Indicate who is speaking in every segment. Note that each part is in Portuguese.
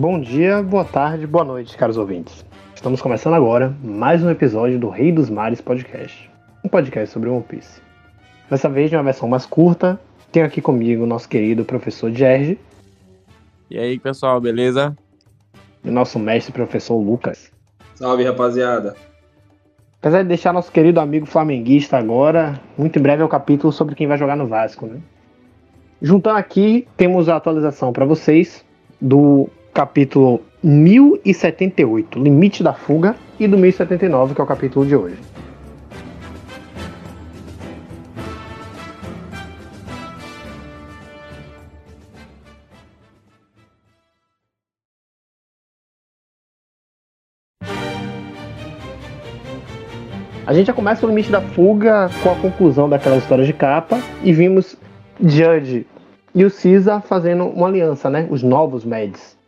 Speaker 1: Bom dia, boa tarde, boa noite, caros ouvintes. Estamos começando agora mais um episódio do Rei dos Mares Podcast, um podcast sobre One Piece. Dessa vez, de uma versão mais curta, tenho aqui comigo o nosso querido professor Gerge.
Speaker 2: E aí, pessoal, beleza?
Speaker 1: E o nosso mestre professor Lucas.
Speaker 3: Salve, rapaziada.
Speaker 1: Apesar de deixar nosso querido amigo flamenguista agora, muito em breve é o capítulo sobre quem vai jogar no Vasco, né? Juntando aqui, temos a atualização para vocês do capítulo 1078, Limite da Fuga, e do 1079, que é o capítulo de hoje. A gente já começa o limite da fuga com a conclusão daquela história de capa e vimos Judge e o Caesar fazendo uma aliança, né? Os novos Meds.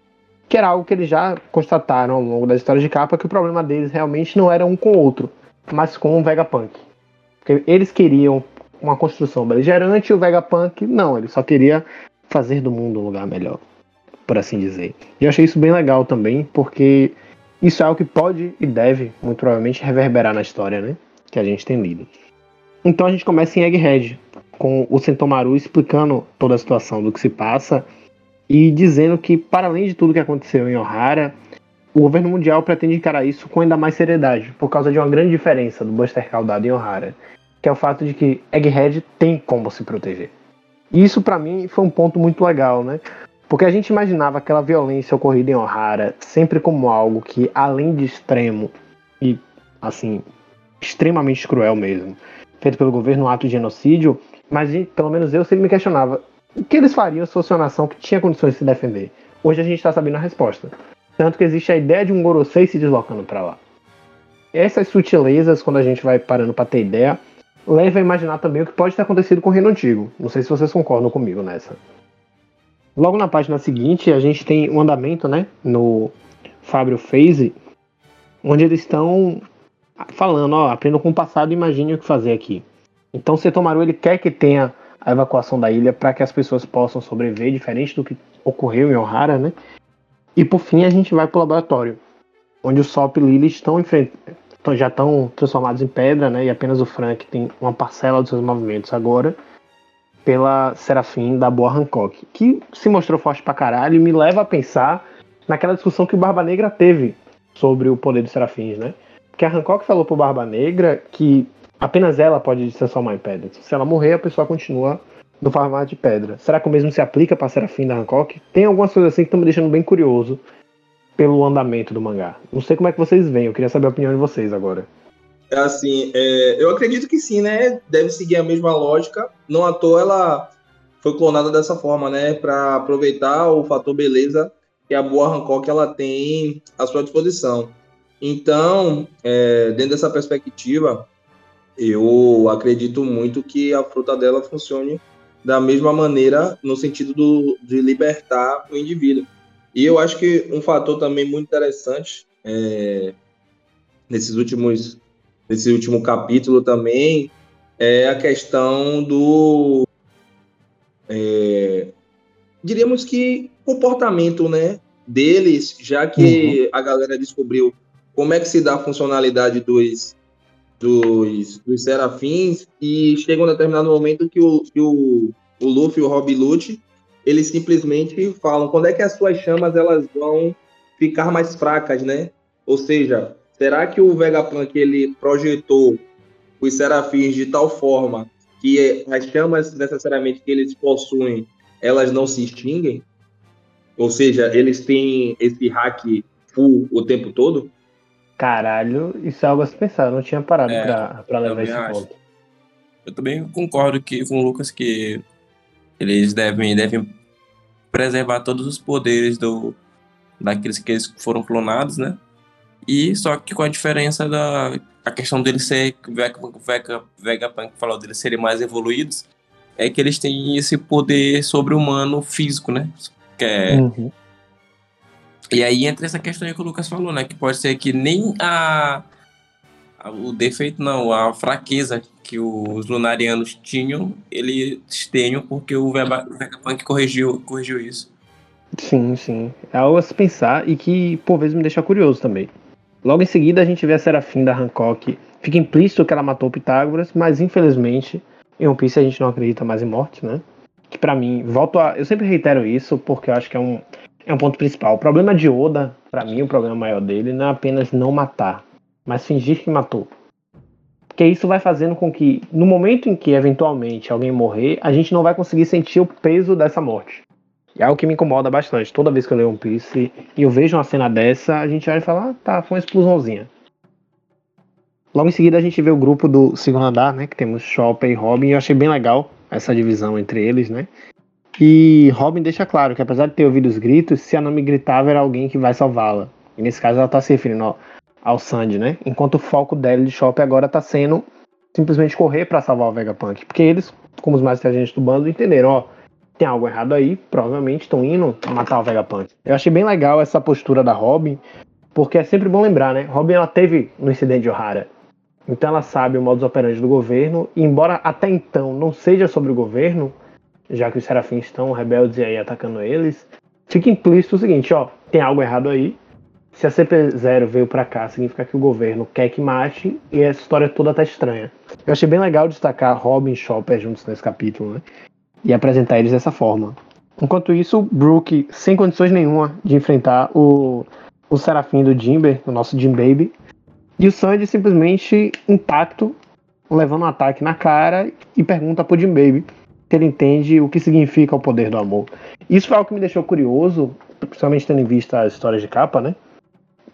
Speaker 1: Que era algo que eles já constataram ao longo da história de capa que o problema deles realmente não era um com o outro, mas com o Vegapunk. Porque eles queriam uma construção beligerante e o Vegapunk não, ele só queria fazer do mundo um lugar melhor, por assim dizer. E eu achei isso bem legal também, porque isso é algo que pode e deve, muito provavelmente, reverberar na história, né? Que a gente tem lido. Então a gente começa em Egghead, com o Sentomaru explicando toda a situação do que se passa e dizendo que, para além de tudo que aconteceu em Ohara, o governo mundial pretende encarar isso com ainda mais seriedade, por causa de uma grande diferença do Buster Caldado em Ohara, que é o fato de que Egghead tem como se proteger. E isso, para mim, foi um ponto muito legal, né? Porque a gente imaginava aquela violência ocorrida em Ohara sempre como algo que, além de extremo e, assim, extremamente cruel mesmo, feito pelo governo, um ato de genocídio, mas pelo menos eu sempre me questionava o que eles fariam se fosse uma nação que tinha condições de se defender. Hoje a gente está sabendo a resposta. Tanto que existe a ideia de um Gorosei se deslocando para lá. Essas sutilezas, quando a gente vai parando para ter ideia, leva a imaginar também o que pode ter acontecido com o Reino Antigo. Não sei se vocês concordam comigo nessa. Logo na página seguinte, a gente tem um andamento, né, no Fábio Phase, onde eles estão falando, ó, aprendam com o passado imagine o que fazer aqui. Então, Setomaru, ele quer que tenha a evacuação da ilha para que as pessoas possam sobreviver, diferente do que ocorreu em Ohara, né? E por fim, a gente vai para o laboratório, onde o Sop e Lily estão já estão transformados em pedra, né? E apenas o Frank tem uma parcela dos seus movimentos agora pela Serafim da Boa Hancock, que se mostrou forte pra caralho e me leva a pensar naquela discussão que o Barba Negra teve sobre o poder dos Serafins, né? Porque a Hancock falou pro Barba Negra que apenas ela pode transformar em pedra. Se ela morrer, a pessoa continua no formato de pedra. Será que o mesmo se aplica pra Serafim da Hancock? Tem algumas coisas assim que estão me deixando bem curioso pelo andamento do mangá. Não sei como é que vocês veem, eu queria saber a opinião de vocês agora.
Speaker 3: É assim, é, eu acredito que sim, né? Deve seguir a mesma lógica. Não à toa ela foi clonada dessa forma, né? Para aproveitar o fator beleza que a boa Hancock ela tem à sua disposição. Então, é, dentro dessa perspectiva, eu acredito muito que a fruta dela funcione da mesma maneira no sentido do, de libertar o indivíduo. E eu acho que um fator também muito interessante é, nesses últimos nesse último capítulo também é a questão do é, diríamos que comportamento né deles já que uhum. a galera descobriu como é que se dá a funcionalidade dos dos, dos serafins e chega um determinado momento que o, que o, o Luffy e o Rob Lute eles simplesmente falam quando é que as suas chamas elas vão ficar mais fracas, né? Ou seja, Será que o Vegapunk ele projetou os serafins de tal forma que as chamas necessariamente que eles possuem, elas não se extinguem? Ou seja, eles têm esse hack full o tempo todo?
Speaker 1: Caralho, isso é algo a se pensar. Eu não tinha parado é, pra, pra levar esse acho. ponto.
Speaker 2: Eu também concordo que, com o Lucas que eles devem, devem preservar todos os poderes do, daqueles que eles foram clonados, né? E só que com a diferença da a questão deles ser Vegapunk Vega, Vegapunk falou deles serem mais evoluídos, é que eles têm esse poder sobre-humano físico, né? Que é... Uhum. E aí entra essa questão aí que o Lucas falou, né? Que pode ser que nem a, a o defeito, não, a fraqueza que os lunarianos tinham, eles tenham, porque o Vegapunk corrigiu, corrigiu isso.
Speaker 1: Sim, sim. É algo a se pensar e que, por vezes, me deixa curioso também. Logo em seguida, a gente vê a Serafim da Hancock. Fica implícito que ela matou Pitágoras, mas infelizmente, em One Piece a gente não acredita mais em morte, né? Que para mim, volto a. Eu sempre reitero isso porque eu acho que é um, é um ponto principal. O problema de Oda, para mim, o problema maior dele não é apenas não matar, mas fingir que matou. Porque isso vai fazendo com que, no momento em que eventualmente alguém morrer, a gente não vai conseguir sentir o peso dessa morte. E é algo que me incomoda bastante. Toda vez que eu leio One Piece e eu vejo uma cena dessa, a gente olha e fala, ah, tá, foi uma explosãozinha. Logo em seguida a gente vê o grupo do segundo andar, né? Que temos Chopper e Robin. E eu achei bem legal essa divisão entre eles, né? E Robin deixa claro que apesar de ter ouvido os gritos, se a Nami gritava era alguém que vai salvá-la. E nesse caso ela tá se referindo ao, ao Sandy, né? Enquanto o foco dela de Chopper agora tá sendo simplesmente correr para salvar o Vegapunk. Porque eles, como os mais inteligentes do bando, entenderam, ó tem algo errado aí, provavelmente estão indo matar o Vegapunk. Eu achei bem legal essa postura da Robin, porque é sempre bom lembrar, né? Robin ela teve no incidente de O'Hara. Então ela sabe o modus operandi do governo, e embora até então não seja sobre o governo, já que os serafins estão rebeldes e aí atacando eles, fica implícito o seguinte, ó, tem algo errado aí. Se a CP0 veio para cá, significa que o governo quer que mate e essa história toda tá estranha. Eu achei bem legal destacar Robin e Chopper juntos nesse capítulo, né? e apresentar eles dessa forma. Enquanto isso, Brook, sem condições nenhuma de enfrentar o, o Serafim do Jimber, o nosso Jim Baby, e o Sandy simplesmente intacto, levando um ataque na cara e pergunta pro Jim Baby ele entende o que significa o poder do amor. Isso foi algo que me deixou curioso, principalmente tendo em vista as histórias de capa, né?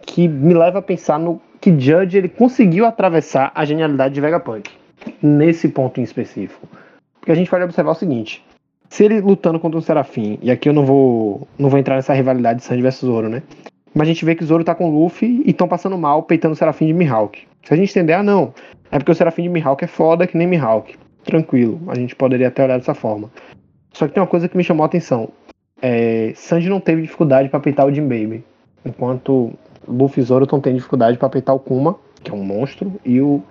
Speaker 1: Que me leva a pensar no que Judge ele conseguiu atravessar a genialidade de Vegapunk nesse ponto em específico. Porque a gente pode observar o seguinte: se ele lutando contra um Serafim, e aqui eu não vou não vou entrar nessa rivalidade de Sanji versus Zoro, né? Mas a gente vê que Zoro tá com o Luffy e estão passando mal peitando o Serafim de Mihawk. Se a gente entender, ah não, é porque o Serafim de Mihawk é foda que nem Mihawk. Tranquilo, a gente poderia até olhar dessa forma. Só que tem uma coisa que me chamou a atenção. É, Sanji não teve dificuldade para peitar o Jim Baby, enquanto Luffy e Zoro estão tendo dificuldade para peitar o Kuma, que é um monstro, e o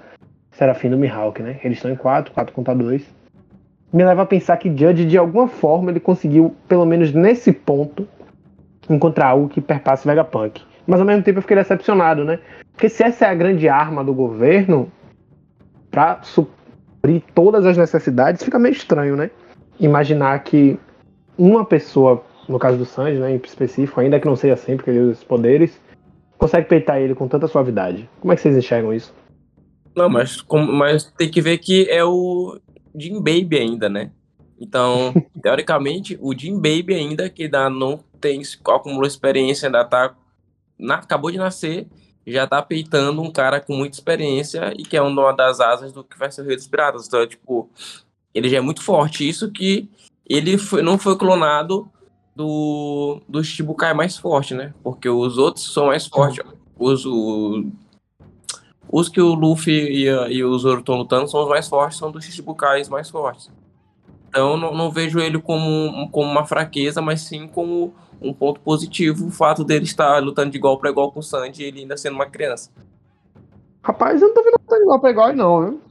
Speaker 1: Serafim do Mihawk, né? Eles estão em 4, 4 contra 2 me leva a pensar que Judge, de alguma forma, ele conseguiu, pelo menos nesse ponto, encontrar algo que perpasse Vegapunk. Mas ao mesmo tempo eu fiquei decepcionado, né? Porque se essa é a grande arma do governo para suprir todas as necessidades, fica meio estranho, né? Imaginar que uma pessoa, no caso do Sanji, né, em específico, ainda que não seja sempre que ele usa esses poderes, consegue peitar ele com tanta suavidade. Como é que vocês enxergam isso?
Speaker 2: Não, mas, mas tem que ver que é o Jim Baby ainda, né? Então, teoricamente, o Jim Baby ainda, que ainda não tem, acumulou experiência, ainda tá, na, acabou de nascer, já tá peitando um cara com muita experiência e que é uma das asas do que vai ser o Rei dos Piratas. Então, tipo, ele já é muito forte. Isso que ele foi, não foi clonado do, do Shibukai mais forte, né? Porque os outros são mais fortes. Os, o, os que o Luffy e, e o Zoro estão lutando são os mais fortes, são dos Shichibukais mais fortes. Então não, não vejo ele como, como uma fraqueza, mas sim como um ponto positivo o fato dele estar lutando de igual para igual com o Sanji e ele ainda sendo uma criança.
Speaker 1: Rapaz, eu não tô vendo lutando de igual para igual, não, viu?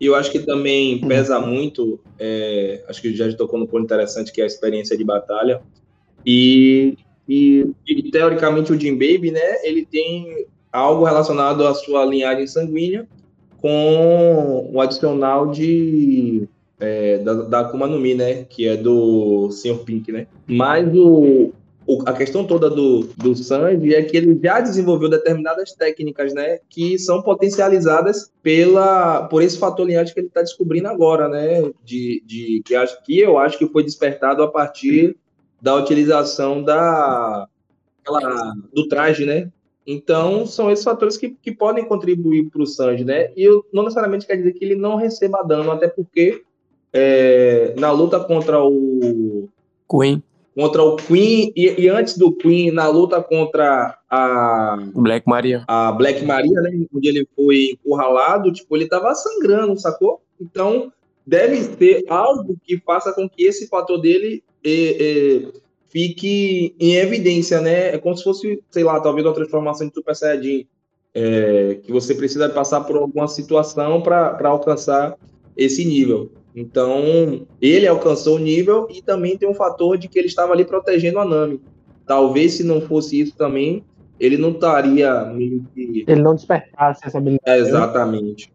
Speaker 3: E eu acho que também pesa muito, é, acho que já tocou no ponto interessante, que é a experiência de batalha. E, e, e teoricamente o Jim Baby, né, ele tem algo relacionado à sua linhagem sanguínea com o adicional de é, da, da Akuma no Mi, né? Que é do Sr. Pink, né? Mas o, o, a questão toda do, do Sanji é que ele já desenvolveu determinadas técnicas, né? Que são potencializadas pela, por esse fator que ele está descobrindo agora, né? De, de, que, acho, que eu acho que foi despertado a partir da utilização da, aquela, do traje, né? Então, são esses fatores que, que podem contribuir para o Sanji, né? E eu, não necessariamente quer dizer que ele não receba dano, até porque é, na luta contra o
Speaker 2: Queen,
Speaker 3: contra o Queen e, e, antes do Queen na luta contra a
Speaker 2: Black Maria,
Speaker 3: a Black Maria, né? Onde ele foi encurralado, tipo, ele estava sangrando, sacou? Então deve ter algo que faça com que esse fator dele é, é, fique em evidência, né? É como se fosse, sei lá, talvez uma transformação de Super Saiyajin, é, que você precisa passar por alguma situação para alcançar esse nível. Então, ele alcançou o nível e também tem um fator de que ele estava ali protegendo a Nami. Talvez se não fosse isso também, ele não estaria meio que.
Speaker 1: Ele não despertasse essa habilidade.
Speaker 3: É, exatamente.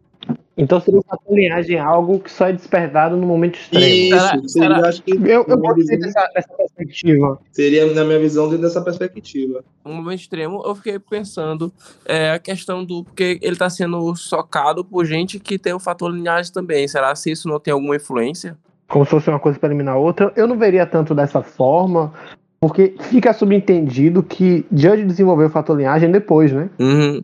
Speaker 1: Então seria uma linhagem algo que só é despertado no momento extremo.
Speaker 3: Isso, seria, acho que.
Speaker 1: Eu, eu gostei dessa, dessa perspectiva.
Speaker 3: Seria, na minha visão, dentro dessa perspectiva.
Speaker 2: No momento extremo, eu fiquei pensando é, a questão do. Porque ele tá sendo socado por gente que tem o fator linhagem também. Será se isso não tem alguma influência?
Speaker 1: Como se fosse uma coisa para eliminar outra. Eu não veria tanto dessa forma, porque fica subentendido que Judge desenvolveu o fator linhagem depois, né?
Speaker 2: Uhum.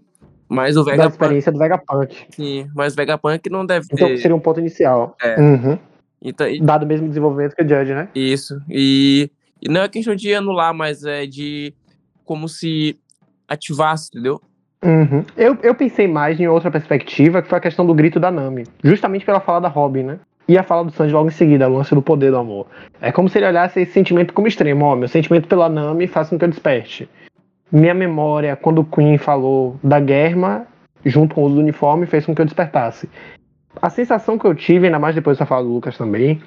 Speaker 2: Mas o
Speaker 1: Da
Speaker 2: Vegapunk.
Speaker 1: experiência do Vegapunk.
Speaker 2: Sim, mas o Vegapunk não deve ter.
Speaker 1: Então seria um ponto inicial.
Speaker 2: É.
Speaker 1: Uhum.
Speaker 2: Então, e-
Speaker 1: Dado o mesmo desenvolvimento que o Judge, né?
Speaker 2: isso. E, e não é questão de anular, mas é de como se ativasse, entendeu?
Speaker 1: Uhum. Eu, eu pensei mais em outra perspectiva, que foi a questão do grito da Nami. Justamente pela fala da Robin, né? E a fala do Sanji logo em seguida, o lance do poder do amor. É como se ele olhasse esse sentimento como extremo. Ó, meu sentimento pela Nami faz com que eu desperte. Minha memória, quando o Queen falou da Germa, junto com o uso do uniforme, fez com que eu despertasse. A sensação que eu tive, ainda mais depois dessa fala do Lucas também,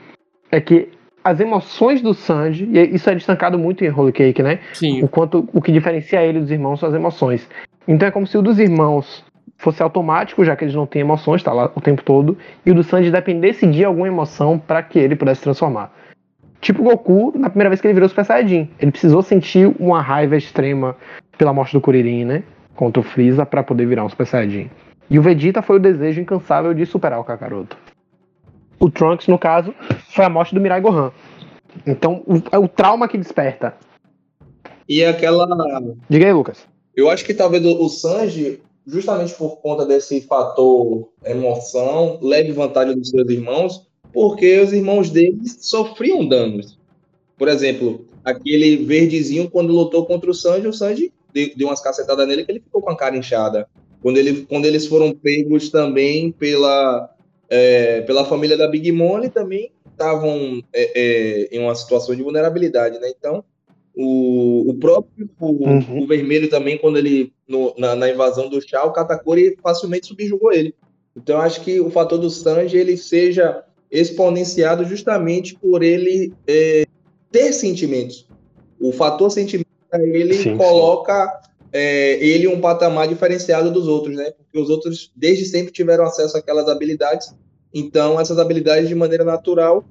Speaker 1: é que as emoções do Sanji, e isso é destancado muito em Holy Cake, né?
Speaker 2: Sim.
Speaker 1: o quanto o que diferencia ele dos irmãos são as emoções. Então é como se o dos irmãos fosse automático, já que eles não têm emoções, tá lá o tempo todo, e o do Sanji dependesse de alguma emoção para que ele pudesse se transformar. Tipo o Goku, na primeira vez que ele virou Super Saiyajin, ele precisou sentir uma raiva extrema pela morte do Kuririn, né, contra o Freeza para poder virar um Super Saiyajin. E o Vegeta foi o desejo incansável de superar o Kakaroto. O Trunks, no caso, foi a morte do Mirai Gohan. Então, o, é o trauma que desperta.
Speaker 3: E aquela.
Speaker 1: Diga aí, Lucas.
Speaker 3: Eu acho que talvez o Sanji, justamente por conta desse fator emoção, leve vantagem dos seus irmãos, porque os irmãos deles sofriam danos. Por exemplo, aquele verdezinho, quando lutou contra o Sanji, o Sanji deu, umas cacetadas nele que ele ficou com a cara inchada. Quando, ele, quando eles foram pegos também pela, é, pela família da Big Mom, eles também estavam é, é, em uma situação de vulnerabilidade, né? Então, o, o próprio o,
Speaker 1: Uhum.
Speaker 3: o vermelho também, quando ele no- na, na invasão do Shao, o Katakuri facilmente subjugou ele. Então, eu acho que o fator do Sanji ele seja exponenciado justamente por ele é, ter sentimentos. O fator sentimento ele
Speaker 1: Sim, sim.
Speaker 3: coloca é, ele um patamar diferenciado dos outros, né? Porque os outros desde sempre tiveram acesso àquelas habilidades. Então, essas habilidades de maneira natural,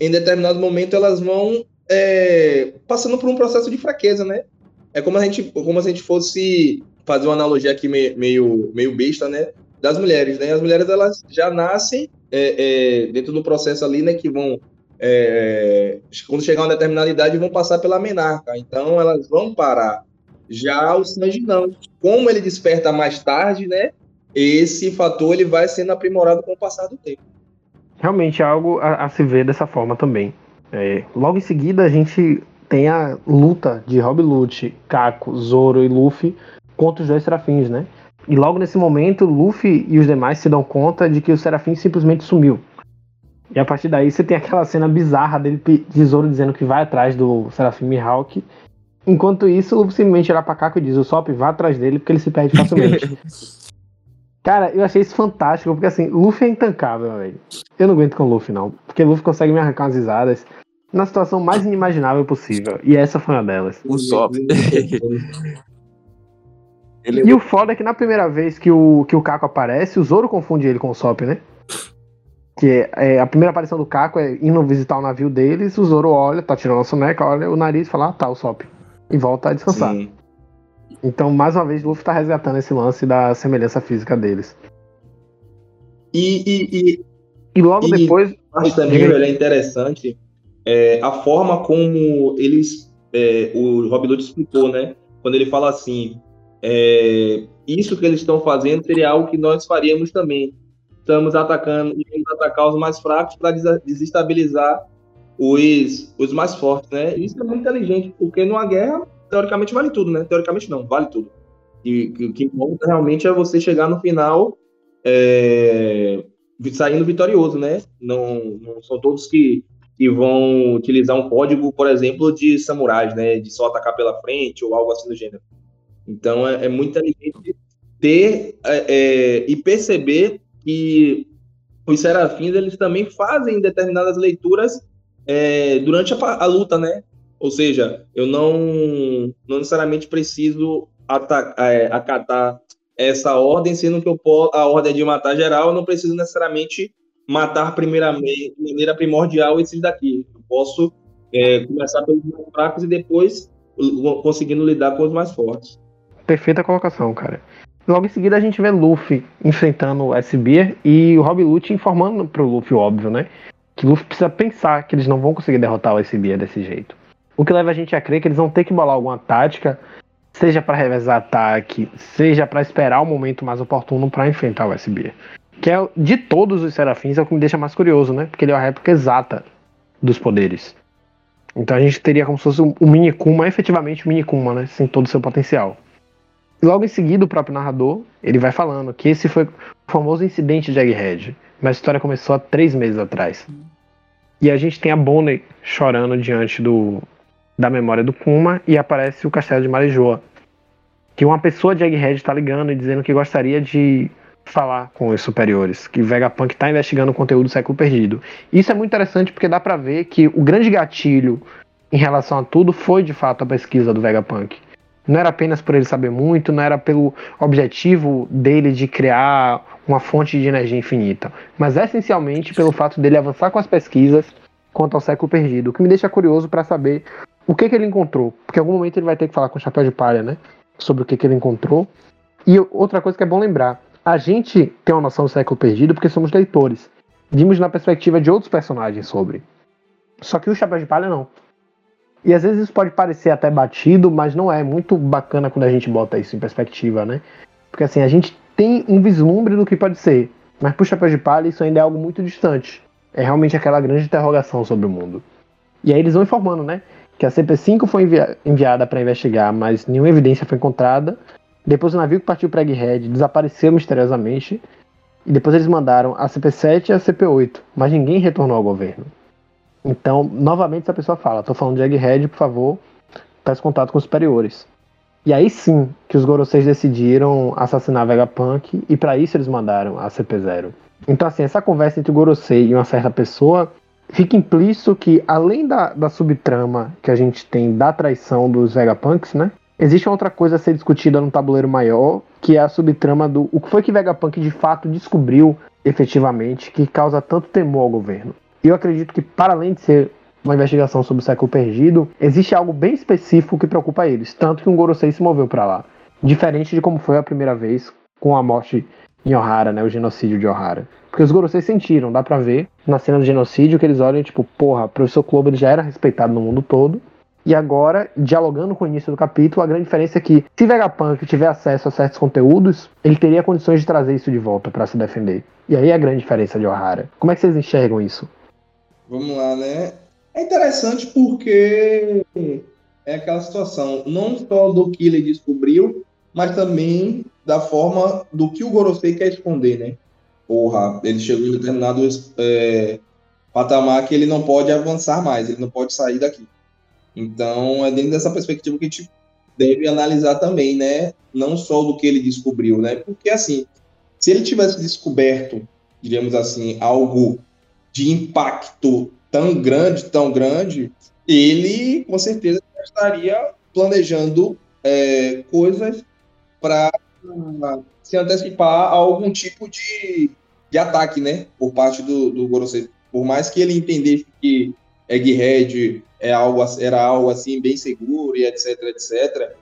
Speaker 3: em determinado momento, elas vão é, passando por um processo de fraqueza, né? É como a gente, como a gente fosse fazer uma analogia aqui meio, meio, meio besta, né? Das mulheres, né? As mulheres elas já nascem é, é, dentro do processo ali, né? Que vão é, quando chegar uma determinada idade vão passar pela menarca, então elas vão parar. Já o Sanji não. Como ele desperta mais tarde, né? Esse fator ele vai sendo aprimorado com o passar do tempo.
Speaker 1: Realmente é algo a, a se ver dessa forma também. É, logo em seguida a gente tem a luta de Rob Lute, Kako, Zoro e Luffy contra os dois serafins, né? E logo nesse momento, Luffy e os demais se dão conta de que o serafim simplesmente sumiu. E a partir daí você tem aquela cena bizarra dele Zoro dizendo que vai atrás do serafim Mihawk. Enquanto isso, o Luffy simplesmente olha pra Kako e diz: o Sop vá atrás dele porque ele se perde facilmente. Cara, eu achei isso fantástico, porque assim, Luffy é intancável, velho. Eu não aguento com o Luffy, não. Porque Luffy consegue me arrancar umas risadas na situação mais inimaginável possível. E essa foi uma delas.
Speaker 2: O Sop. Ele
Speaker 1: E o foda é que na primeira vez que o, que o Kako aparece, o Zoro confunde ele com o Sop, né? Que é, é, a primeira aparição do Kako é indo visitar o navio deles, o Zoro olha, tá tirando a soneca, olha o nariz e fala, ah, tá, o Sop. E volta a descansar.
Speaker 3: Sim.
Speaker 1: Então, mais uma vez, Luffy tá resgatando esse lance da semelhança física deles.
Speaker 3: E, e, e
Speaker 1: E logo
Speaker 3: E-
Speaker 1: depois.
Speaker 3: Mas também, velho, é interessante é, a forma como eles. é, o Rob Lute explicou, né? Quando ele fala assim: é, isso que eles estão fazendo seria algo que nós faríamos também. Estamos atacando, iremos atacar os mais fracos para desestabilizar os, os mais fortes, né? Isso é muito inteligente, porque numa guerra, teoricamente, vale tudo, né? Teoricamente, não, vale tudo. E o que importa realmente é você chegar no final. é, saindo vitorioso, né? Não, não são todos que, que vão utilizar um código, por exemplo, de samurais, né? De só atacar pela frente ou algo assim do gênero. Então é, é muito inteligente ter é, é, e perceber que os serafins eles também fazem determinadas leituras é, durante a, a, luta, né? Ou seja, eu não, não necessariamente preciso é, acatar essa ordem, sendo que eu posso, a ordem é de matar geral, eu não preciso necessariamente matar primeiramente, de maneira primordial esses daqui. Eu posso é, começar pelos mais fracos e depois conseguindo lidar com os mais fortes.
Speaker 1: Perfeita colocação, cara. Logo em seguida a gente vê Luffy enfrentando o S-Beer e o Rob Lute informando pro Luffy, óbvio, né? Que Luffy precisa pensar que eles não vão conseguir derrotar o S-Beer desse jeito. O que leva a gente a crer que eles vão ter que bolar alguma tática, seja para revezar ataque, seja para esperar o momento mais oportuno para enfrentar o S-Beer. Que é, de todos os serafins, é o que me deixa mais curioso, né? Porque ele é a réplica exata dos poderes. Então a gente teria como se fosse um, um Kuma, efetivamente um mini Kuma, né? Sem todo o seu potencial. Logo em seguida, o próprio narrador, ele vai falando que esse foi o famoso incidente de Egghead. Mas a história começou há três meses atrás. E a gente tem a Bonnie chorando diante do, da memória do Kuma e aparece o castelo de Marijoa. Que uma pessoa de Egghead está ligando e dizendo que gostaria de falar com os superiores, que Vegapunk está investigando o conteúdo do século perdido. Isso é muito interessante porque dá para ver que o grande gatilho em relação a tudo foi de fato a pesquisa do Vegapunk. Não era apenas por ele saber muito, não era pelo objetivo dele de criar uma fonte de energia infinita, mas essencialmente pelo fato dele avançar com as pesquisas quanto ao século perdido, o que me deixa curioso para saber o que, que ele encontrou, porque em algum momento ele vai ter que falar com o Chapéu de Palha, né, sobre o que, que ele encontrou. E outra coisa que é bom lembrar, a gente tem uma noção do século perdido porque somos leitores. Vimos na perspectiva de outros personagens sobre. Só que o Chapéu de Palha não. E às vezes isso pode parecer até batido, mas não é. Muito bacana quando a gente bota isso em perspectiva, né? Porque assim, a gente tem um vislumbre do que pode ser, mas pro Chapéu de Palha isso ainda é algo muito distante. É realmente aquela grande interrogação sobre o mundo. E aí eles vão informando, né? Que a CP5 foi envi enviada para investigar, mas nenhuma evidência foi encontrada. Depois o navio que partiu para Egghead desapareceu misteriosamente. E depois eles mandaram a CP7 e a CP8, mas ninguém retornou ao governo. Então, novamente, essa pessoa fala: tô falando de Egghead, por favor, peça contato com os superiores. E aí sim que os Goroseis decidiram assassinar Vegapunk e para isso eles mandaram a CP0. Então, assim, essa conversa entre o Gorosei e uma certa pessoa fica implícito que, além da, da subtrama que a gente tem da traição dos Vegapunks, né? Existe outra coisa a ser discutida no tabuleiro maior, que é a subtrama do o que foi que Vegapunk de fato descobriu efetivamente que causa tanto temor ao governo eu acredito que, para além de ser uma investigação sobre o século perdido, existe algo bem específico que preocupa eles, tanto que um Gorosei se moveu para lá. Diferente de como foi a primeira vez com a morte em Ohara, né, o genocídio de Ohara. Porque os Gorosei sentiram, dá pra ver na cena do genocídio que eles olham tipo, porra, o professor ele já era respeitado no mundo todo, e agora, dialogando com o início do capítulo, a grande diferença é que se Vegapunk tiver acesso a certos conteúdos, ele teria condições de trazer isso de volta para se defender. E aí é a grande diferença de Ohara. Como é que vocês enxergam isso?
Speaker 3: Vamos lá, né? É interessante porque é aquela situação, não só do que ele descobriu, mas também da forma do que o Gorosei quer esconder, né? Porra, ele chegou em determinado é, patamar que ele não pode avançar mais, ele não pode sair daqui. Então, é dentro dessa perspectiva que a gente deve analisar também, né? Não só do que ele descobriu, né? Porque, assim, se ele tivesse descoberto, diríamos assim, algo de impacto tão grande, tão grande, ele com certeza estaria planejando é, coisas para se antecipar a algum tipo de, de ataque, né, por parte do, do Gorosei. Por mais que ele entendesse que Egghead é algo, era algo assim bem seguro e etc, etc,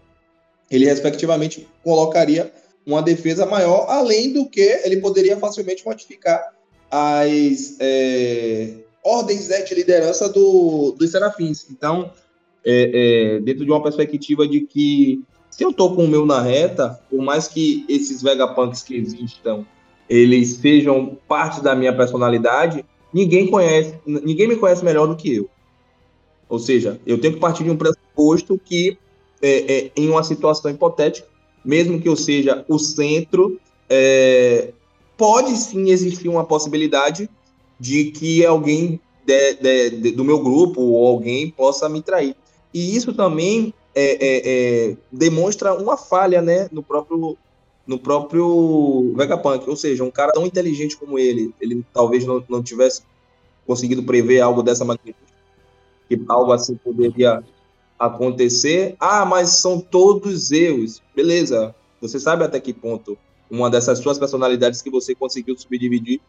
Speaker 3: ele respectivamente colocaria uma defesa maior, além do que ele poderia facilmente modificar as é, ordens né, de liderança do, dos serafins. Então, é, é, dentro de uma perspectiva de que se eu estou com o meu na reta, por mais que esses Vegapunks que existam, eles sejam parte da minha personalidade, ninguém conhece, ninguém me conhece melhor do que eu. Ou seja, eu tenho que partir de um pressuposto que, é, é, em uma situação hipotética, mesmo que eu seja o centro, é, pode sim existir uma possibilidade de que alguém de, de, de, do meu grupo ou alguém possa me trair. E isso também é, é, é, demonstra uma falha né, no próprio no próprio Vegapunk. Ou seja, um cara tão inteligente como ele, ele talvez não, não tivesse conseguido prever algo dessa magnitude, que algo assim poderia acontecer. Ah, mas são todos erros. Beleza, você sabe até que ponto uma dessas suas personalidades que você conseguiu subdividir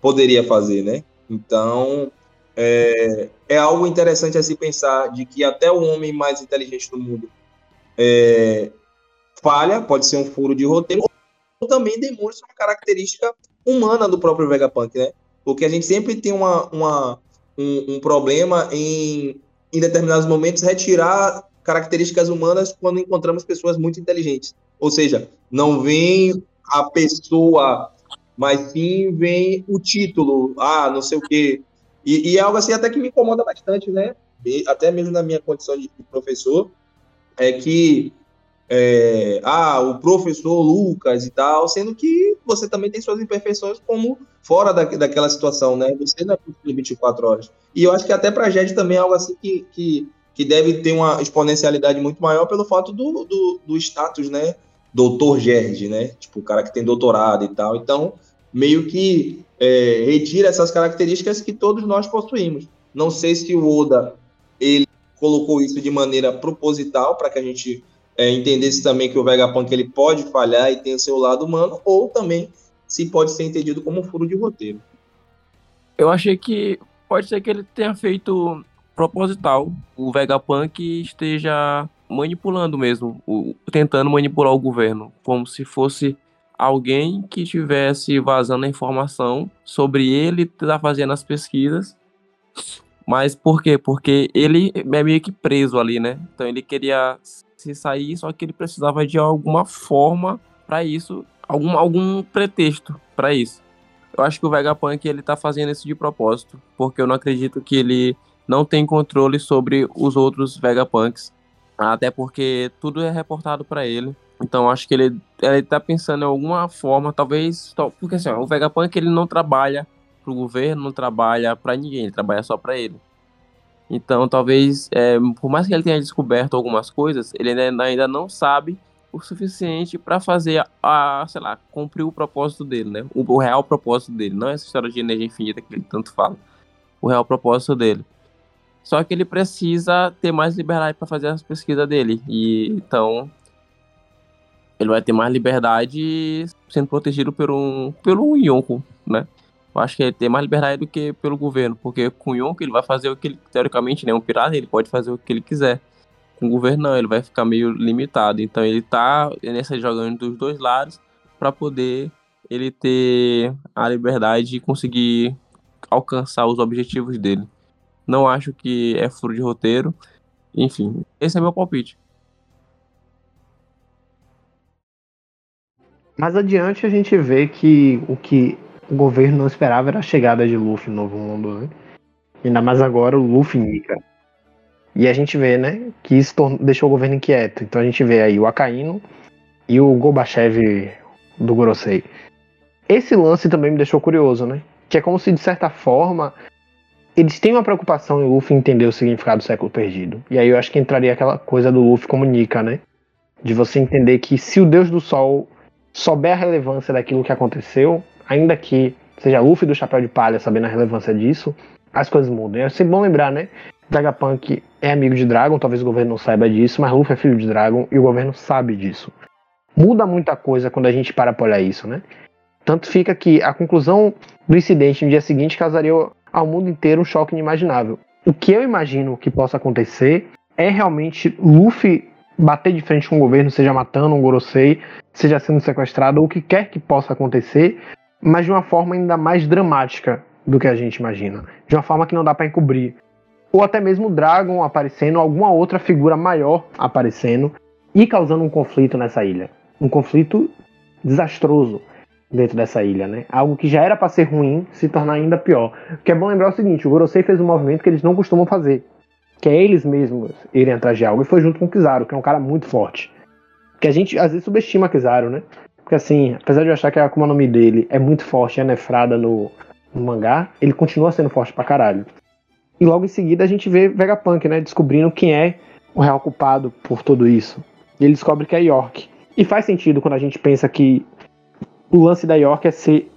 Speaker 3: poderia fazer, né? Então, é, é algo interessante a se pensar de que até o homem mais inteligente do mundo é, falha, pode ser um furo de roteiro, ou também demonstra uma característica humana do próprio Vegapunk, né? Porque a gente sempre tem uma, uma um, um, problema em, em determinados momentos, retirar características humanas quando encontramos pessoas muito inteligentes. Ou seja, não vem a pessoa, mas sim vem o título, ah, não sei o quê. E, e é algo assim até que me incomoda bastante, né? Até mesmo na minha condição de professor, é que é, ah, o professor Lucas e tal, sendo que você também tem suas imperfeições como fora da, daquela situação, né? Você não é por 24 horas. E eu acho que até para a gente também é algo assim que, que, que deve ter uma exponencialidade muito maior pelo fato do, do, do status, né? Doutor Gerd, né? Tipo, o cara que tem doutorado e tal. Então, meio que é, retira essas características que todos nós possuímos. Não sei se o Oda ele colocou isso de maneira proposital para que a gente é, entendesse também que o Vegapunk ele pode falhar e tem o seu lado humano, ou também se pode ser entendido como um furo de roteiro.
Speaker 2: Eu achei que pode ser que ele tenha feito proposital, o Vegapunk esteja manipulando mesmo, o, tentando manipular o governo, como se fosse alguém que estivesse vazando a informação sobre ele tá fazendo as pesquisas. Mas por quê? Porque ele é meio que preso ali, né? Então ele queria se sair, só que ele precisava de alguma forma para isso, algum, algum pretexto para isso. Eu acho que o Vegapunk ele tá fazendo isso de propósito, porque eu não acredito que ele não tem controle sobre os outros Vegapunks, até porque tudo é reportado para ele. Então acho que ele, ele tá pensando em alguma forma, talvez, porque assim, ó, o Vegapunk ele não trabalha pro governo, não trabalha para ninguém, ele trabalha só para ele. Então, talvez, é, por mais que ele tenha descoberto algumas coisas, ele ainda, ainda não sabe o suficiente para fazer a, sei lá, cumprir o propósito dele, né? O, o, real propósito dele, não essa história de energia infinita que ele tanto fala. O real propósito dele. Só que ele precisa ter mais liberdade para fazer as pesquisas dele. E então ele vai ter mais liberdade sendo protegido por um pelo Yonko, né? eu acho que ele tem mais liberdade do que pelo governo, porque com o Yonko ele vai fazer o que ele, teoricamente, né, um pirata, ele pode fazer o que ele quiser. Com o governo não, ele vai ficar meio limitado. Então ele tá nessa jogando dos dois lados para poder ele ter a liberdade de conseguir alcançar os objetivos dele. Não acho que é furo de roteiro. Enfim, esse é meu palpite.
Speaker 1: Mais adiante a gente vê que o que o governo não esperava era a chegada de Luffy no Novo Mundo, né? Ainda mais agora o Luffy Nika. E a gente vê, né, que isso deixou o governo inquieto. Então a gente vê aí o Akainu e o Gobachev do Gorosei. Esse lance também me deixou curioso, né? Que é como se, de certa forma, eles têm uma preocupação em Luffy entender o significado do século perdido. E aí eu acho que entraria aquela coisa do Luffy como Nika, né? De você entender que se o Deus do Sol souber a relevância daquilo que aconteceu, ainda que seja Luffy do Chapéu de Palha sabendo a relevância disso, as coisas mudam. É sempre bom lembrar, né? Vegapunk é amigo de Dragon, talvez o governo não saiba disso, mas Luffy é filho de Dragon e o governo sabe disso. Muda muita coisa quando a gente para pra olhar isso, né? Tanto fica que a conclusão do incidente no dia seguinte causaria ao mundo inteiro um choque inimaginável. O que eu imagino que possa acontecer é realmente Luffy bater de frente com o governo, seja matando um Gorosei, seja sendo sequestrado, ou o que quer que possa acontecer, mas de uma forma ainda mais dramática do que a gente imagina. De uma forma que não dá para encobrir. Ou até mesmo o Dragon aparecendo, alguma outra figura maior aparecendo e causando um conflito nessa ilha. Um conflito desastroso dentro dessa ilha, né? Algo que já era para ser ruim se tornar ainda pior. O que é bom lembrar é o seguinte: o Gorosei fez um movimento que eles não costumam fazer, que é eles mesmos irem atrás de algo, e foi junto com o Kizaru, que é um cara muito forte. Que a gente às vezes subestima Kizaru, né? Porque assim, apesar de eu achar que a Akuma no Mi dele é muito forte e é nefrada no, no mangá, ele continua sendo forte pra caralho. E logo em seguida a gente vê Vegapunk, né? Descobrindo quem é o real culpado por tudo isso. E ele descobre que é York. E faz sentido quando a gente pensa que o lance da York é ser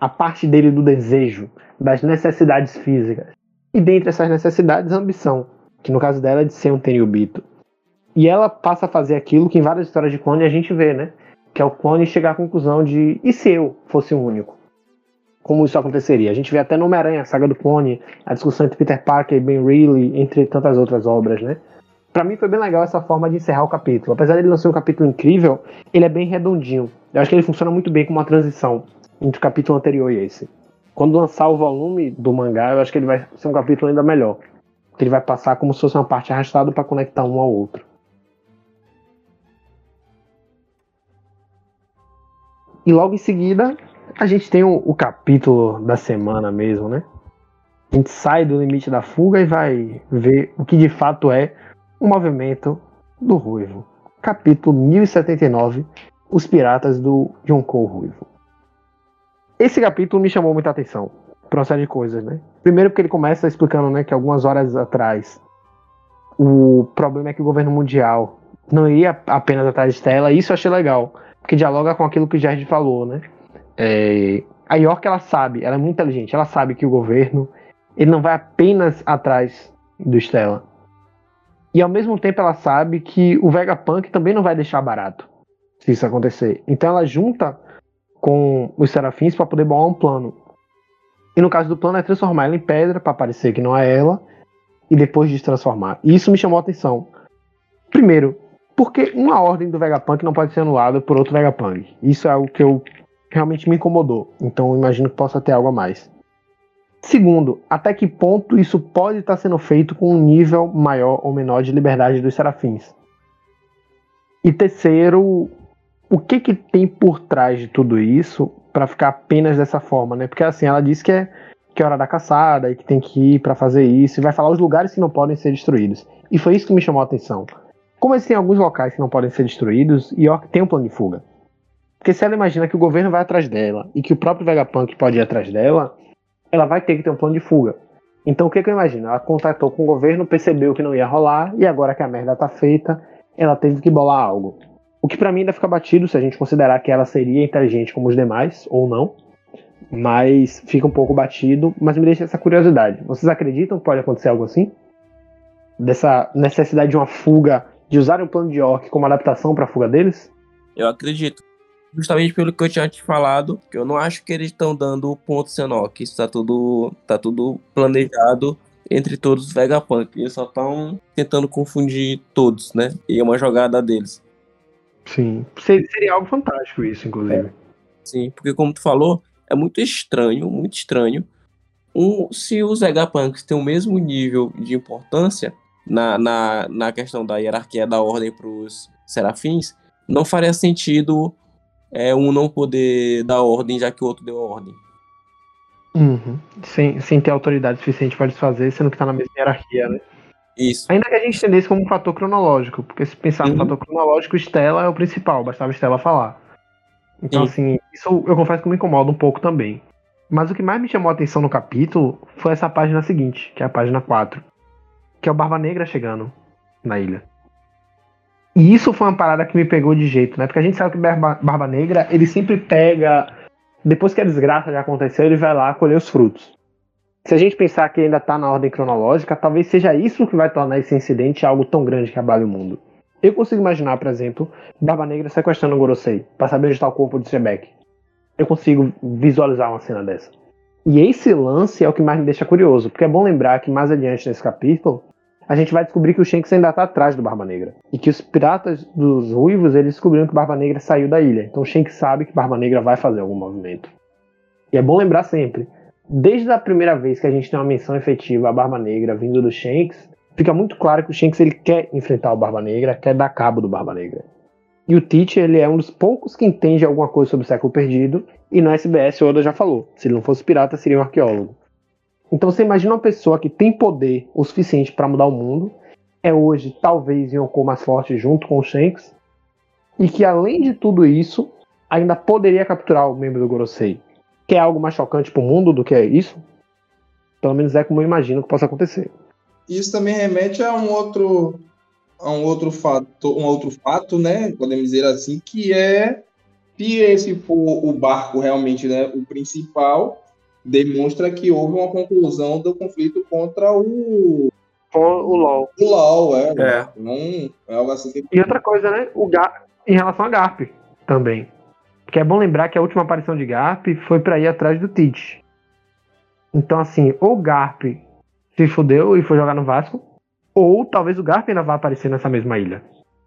Speaker 1: a parte dele do desejo, das necessidades físicas. E dentre essas necessidades, a ambição, que no caso dela é de ser um Tenryubito. E ela passa a fazer aquilo que em várias histórias de clone a gente vê, né? Que é o clone chegar à conclusão de e se eu fosse o único? Como isso aconteceria? A gente vê até no Homem-Aranha, a saga do clone, a discussão entre Peter Parker e Ben Reilly, entre tantas outras obras, né? Para mim foi bem legal essa forma de encerrar o capítulo. Apesar de ele não ser um capítulo incrível, ele é bem redondinho. Eu acho que ele funciona muito bem como uma transição entre o capítulo anterior e esse. Quando lançar o volume do mangá, eu acho que ele vai ser um capítulo ainda melhor. Ele vai passar como se fosse uma parte arrastada para conectar um ao outro. E logo em seguida, a gente tem o, o, capítulo da semana mesmo, né? A gente sai do limite da fuga e vai ver o que de fato é o movimento do Ruivo. Capítulo 1079 Os Piratas do Yonkou Ruivo. Esse capítulo me chamou muita atenção por uma série de coisas, né? Primeiro porque ele começa explicando né, que algumas horas atrás o problema é que o governo mundial não ia apenas atrás de Stella, e isso eu achei legal, porque dialoga com aquilo que o Jared falou, né? É, a York, ela sabe, ela é muito inteligente, ela sabe que o governo ele não vai apenas atrás do Stella. E ao mesmo tempo ela sabe que o Vegapunk também não vai deixar barato se isso acontecer. Então ela junta com os serafins para poder bolar um plano. E no caso do plano é transformar ela em pedra para parecer que não é ela e depois destransformar. E isso me chamou a atenção. Primeiro, porque uma ordem do Vegapunk não pode ser anulada por outro Vegapunk. Isso é algo que eu realmente me incomodou. Então eu imagino que possa ter algo a mais. Segundo, até que ponto isso pode estar sendo feito com um nível maior ou menor de liberdade dos serafins? E terceiro, o que que tem por trás de tudo isso para ficar apenas dessa forma, né? Porque assim, ela disse que é que é hora da caçada e que tem que ir para fazer isso e vai falar os lugares que não podem ser destruídos. E foi isso que me chamou a atenção. Como existem alguns locais que não podem ser destruídos, York tem um plano de fuga. Porque se ela imagina que o governo vai atrás dela e que o próprio Vegapunk pode ir atrás dela, ela vai ter que ter um plano de fuga. Então o que, que eu imagino? Ela contatou com o governo, percebeu que não ia rolar, e agora que a merda tá feita, ela teve que bolar algo. O que para mim ainda fica batido se a gente considerar que ela seria inteligente como os demais, ou não. Mas fica um pouco batido, mas me deixa essa curiosidade. Vocês acreditam que pode acontecer algo assim? Dessa necessidade de uma fuga, de usar um plano de orc como adaptação para a fuga deles?
Speaker 2: Eu acredito justamente pelo que eu tinha te falado, que eu não acho que eles estão dando o ponto Senok. Isso tá tudo, tá tudo planejado entre todos os Vegapunk. Eles só estão tentando confundir todos, né? E é uma jogada deles.
Speaker 1: Sim. Seria algo fantástico isso, inclusive. É.
Speaker 2: Sim, porque como tu falou, é muito estranho, muito estranho. Um, se os Vegapunks têm o mesmo nível de importância na, na, na questão da hierarquia da ordem para os serafins, não faria sentido é, um não poder dar ordem, já que o outro deu a ordem.
Speaker 1: Uhum. Sem, sem ter autoridade suficiente para desfazer, sendo que está na mesma hierarquia, né?
Speaker 2: Isso.
Speaker 1: Ainda que a gente entendesse como um fator cronológico, porque se pensar uhum. no fator cronológico, Stella é o principal, bastava Stella falar. Então, Sim. assim, isso eu confesso que me incomoda um pouco também. Mas o que mais me chamou a atenção no capítulo foi essa página seguinte, que é a página 4, que é o Barba Negra chegando na ilha. E isso foi uma parada que me pegou de jeito, né? Porque a gente sabe que Barba, Barba Negra, ele sempre pega. Depois que a desgraça já aconteceu, ele vai lá colher os frutos. Se a gente pensar que ainda tá na ordem cronológica, talvez seja isso que vai tornar esse incidente algo tão grande que abale o mundo. Eu consigo imaginar, por exemplo, Barba Negra sequestrando o Gorosei para saber onde está o corpo de Trebek. Eu consigo visualizar uma cena dessa. E esse lance é o que mais me deixa curioso, porque é bom lembrar que mais adiante nesse capítulo, a gente vai descobrir que o Shanks ainda está atrás do Barba Negra. E que os piratas dos ruivos, eles descobriram que Barba Negra saiu da ilha. Então o Shanks sabe que Barba Negra vai fazer algum movimento. E é bom lembrar sempre, desde a primeira vez que a gente tem uma menção efetiva à Barba Negra vindo do Shanks, fica muito claro que o Shanks ele quer enfrentar o Barba Negra, quer dar cabo do Barba Negra. E o Teach, ele é um dos poucos que entende alguma coisa sobre o século perdido, e no SBS Oda já falou, se ele não fosse pirata, seria um arqueólogo. Então você imagina uma pessoa que tem poder o suficiente para mudar o mundo, é hoje talvez Yonkou mais forte junto com o Shanks, e que além de tudo isso, ainda poderia capturar o membro do Gorosei. Que é algo mais chocante para o mundo do que é isso? Pelo menos é como eu imagino que possa acontecer.
Speaker 3: Isso também remete a um outro a um outro fato, um outro fato, né? Podemos dizer assim, que é se esse for o barco realmente, né, o principal, demonstra que houve uma conclusão do conflito contra o
Speaker 1: o LOL.
Speaker 3: O LOL, é.
Speaker 2: É.
Speaker 3: Não, é algo assim que...
Speaker 1: E outra coisa, né? O Gar... Em relação a Garp também. Porque é bom lembrar que a última aparição de Garp foi para ir atrás do Tite. Então, assim, ou Garp se fudeu e foi jogar no Vasco, ou talvez o Garp ainda vá aparecer nessa mesma ilha.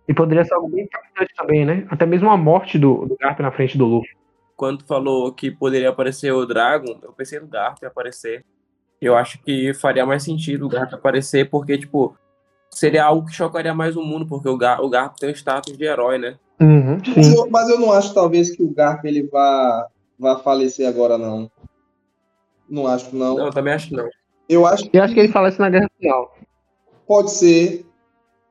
Speaker 1: E poderia ser algo bem importante também, né? Até mesmo a morte do, do Garp na frente do Luffy.
Speaker 2: Quando falou que poderia aparecer o Dragon, eu pensei no Garp aparecer. Eu acho que faria mais sentido o Garp aparecer, porque, tipo, seria algo que chocaria mais o mundo, porque o, Gar o Garp tem o status de herói, né?
Speaker 1: Uhum,
Speaker 3: Mas eu, mas eu não acho, talvez, que o Garp ele vá, vá falecer agora, não. Não acho, não.
Speaker 2: Não, eu também acho que não.
Speaker 3: Eu acho
Speaker 1: Eu acho que ele isso na Guerra Final.
Speaker 3: Pode ser.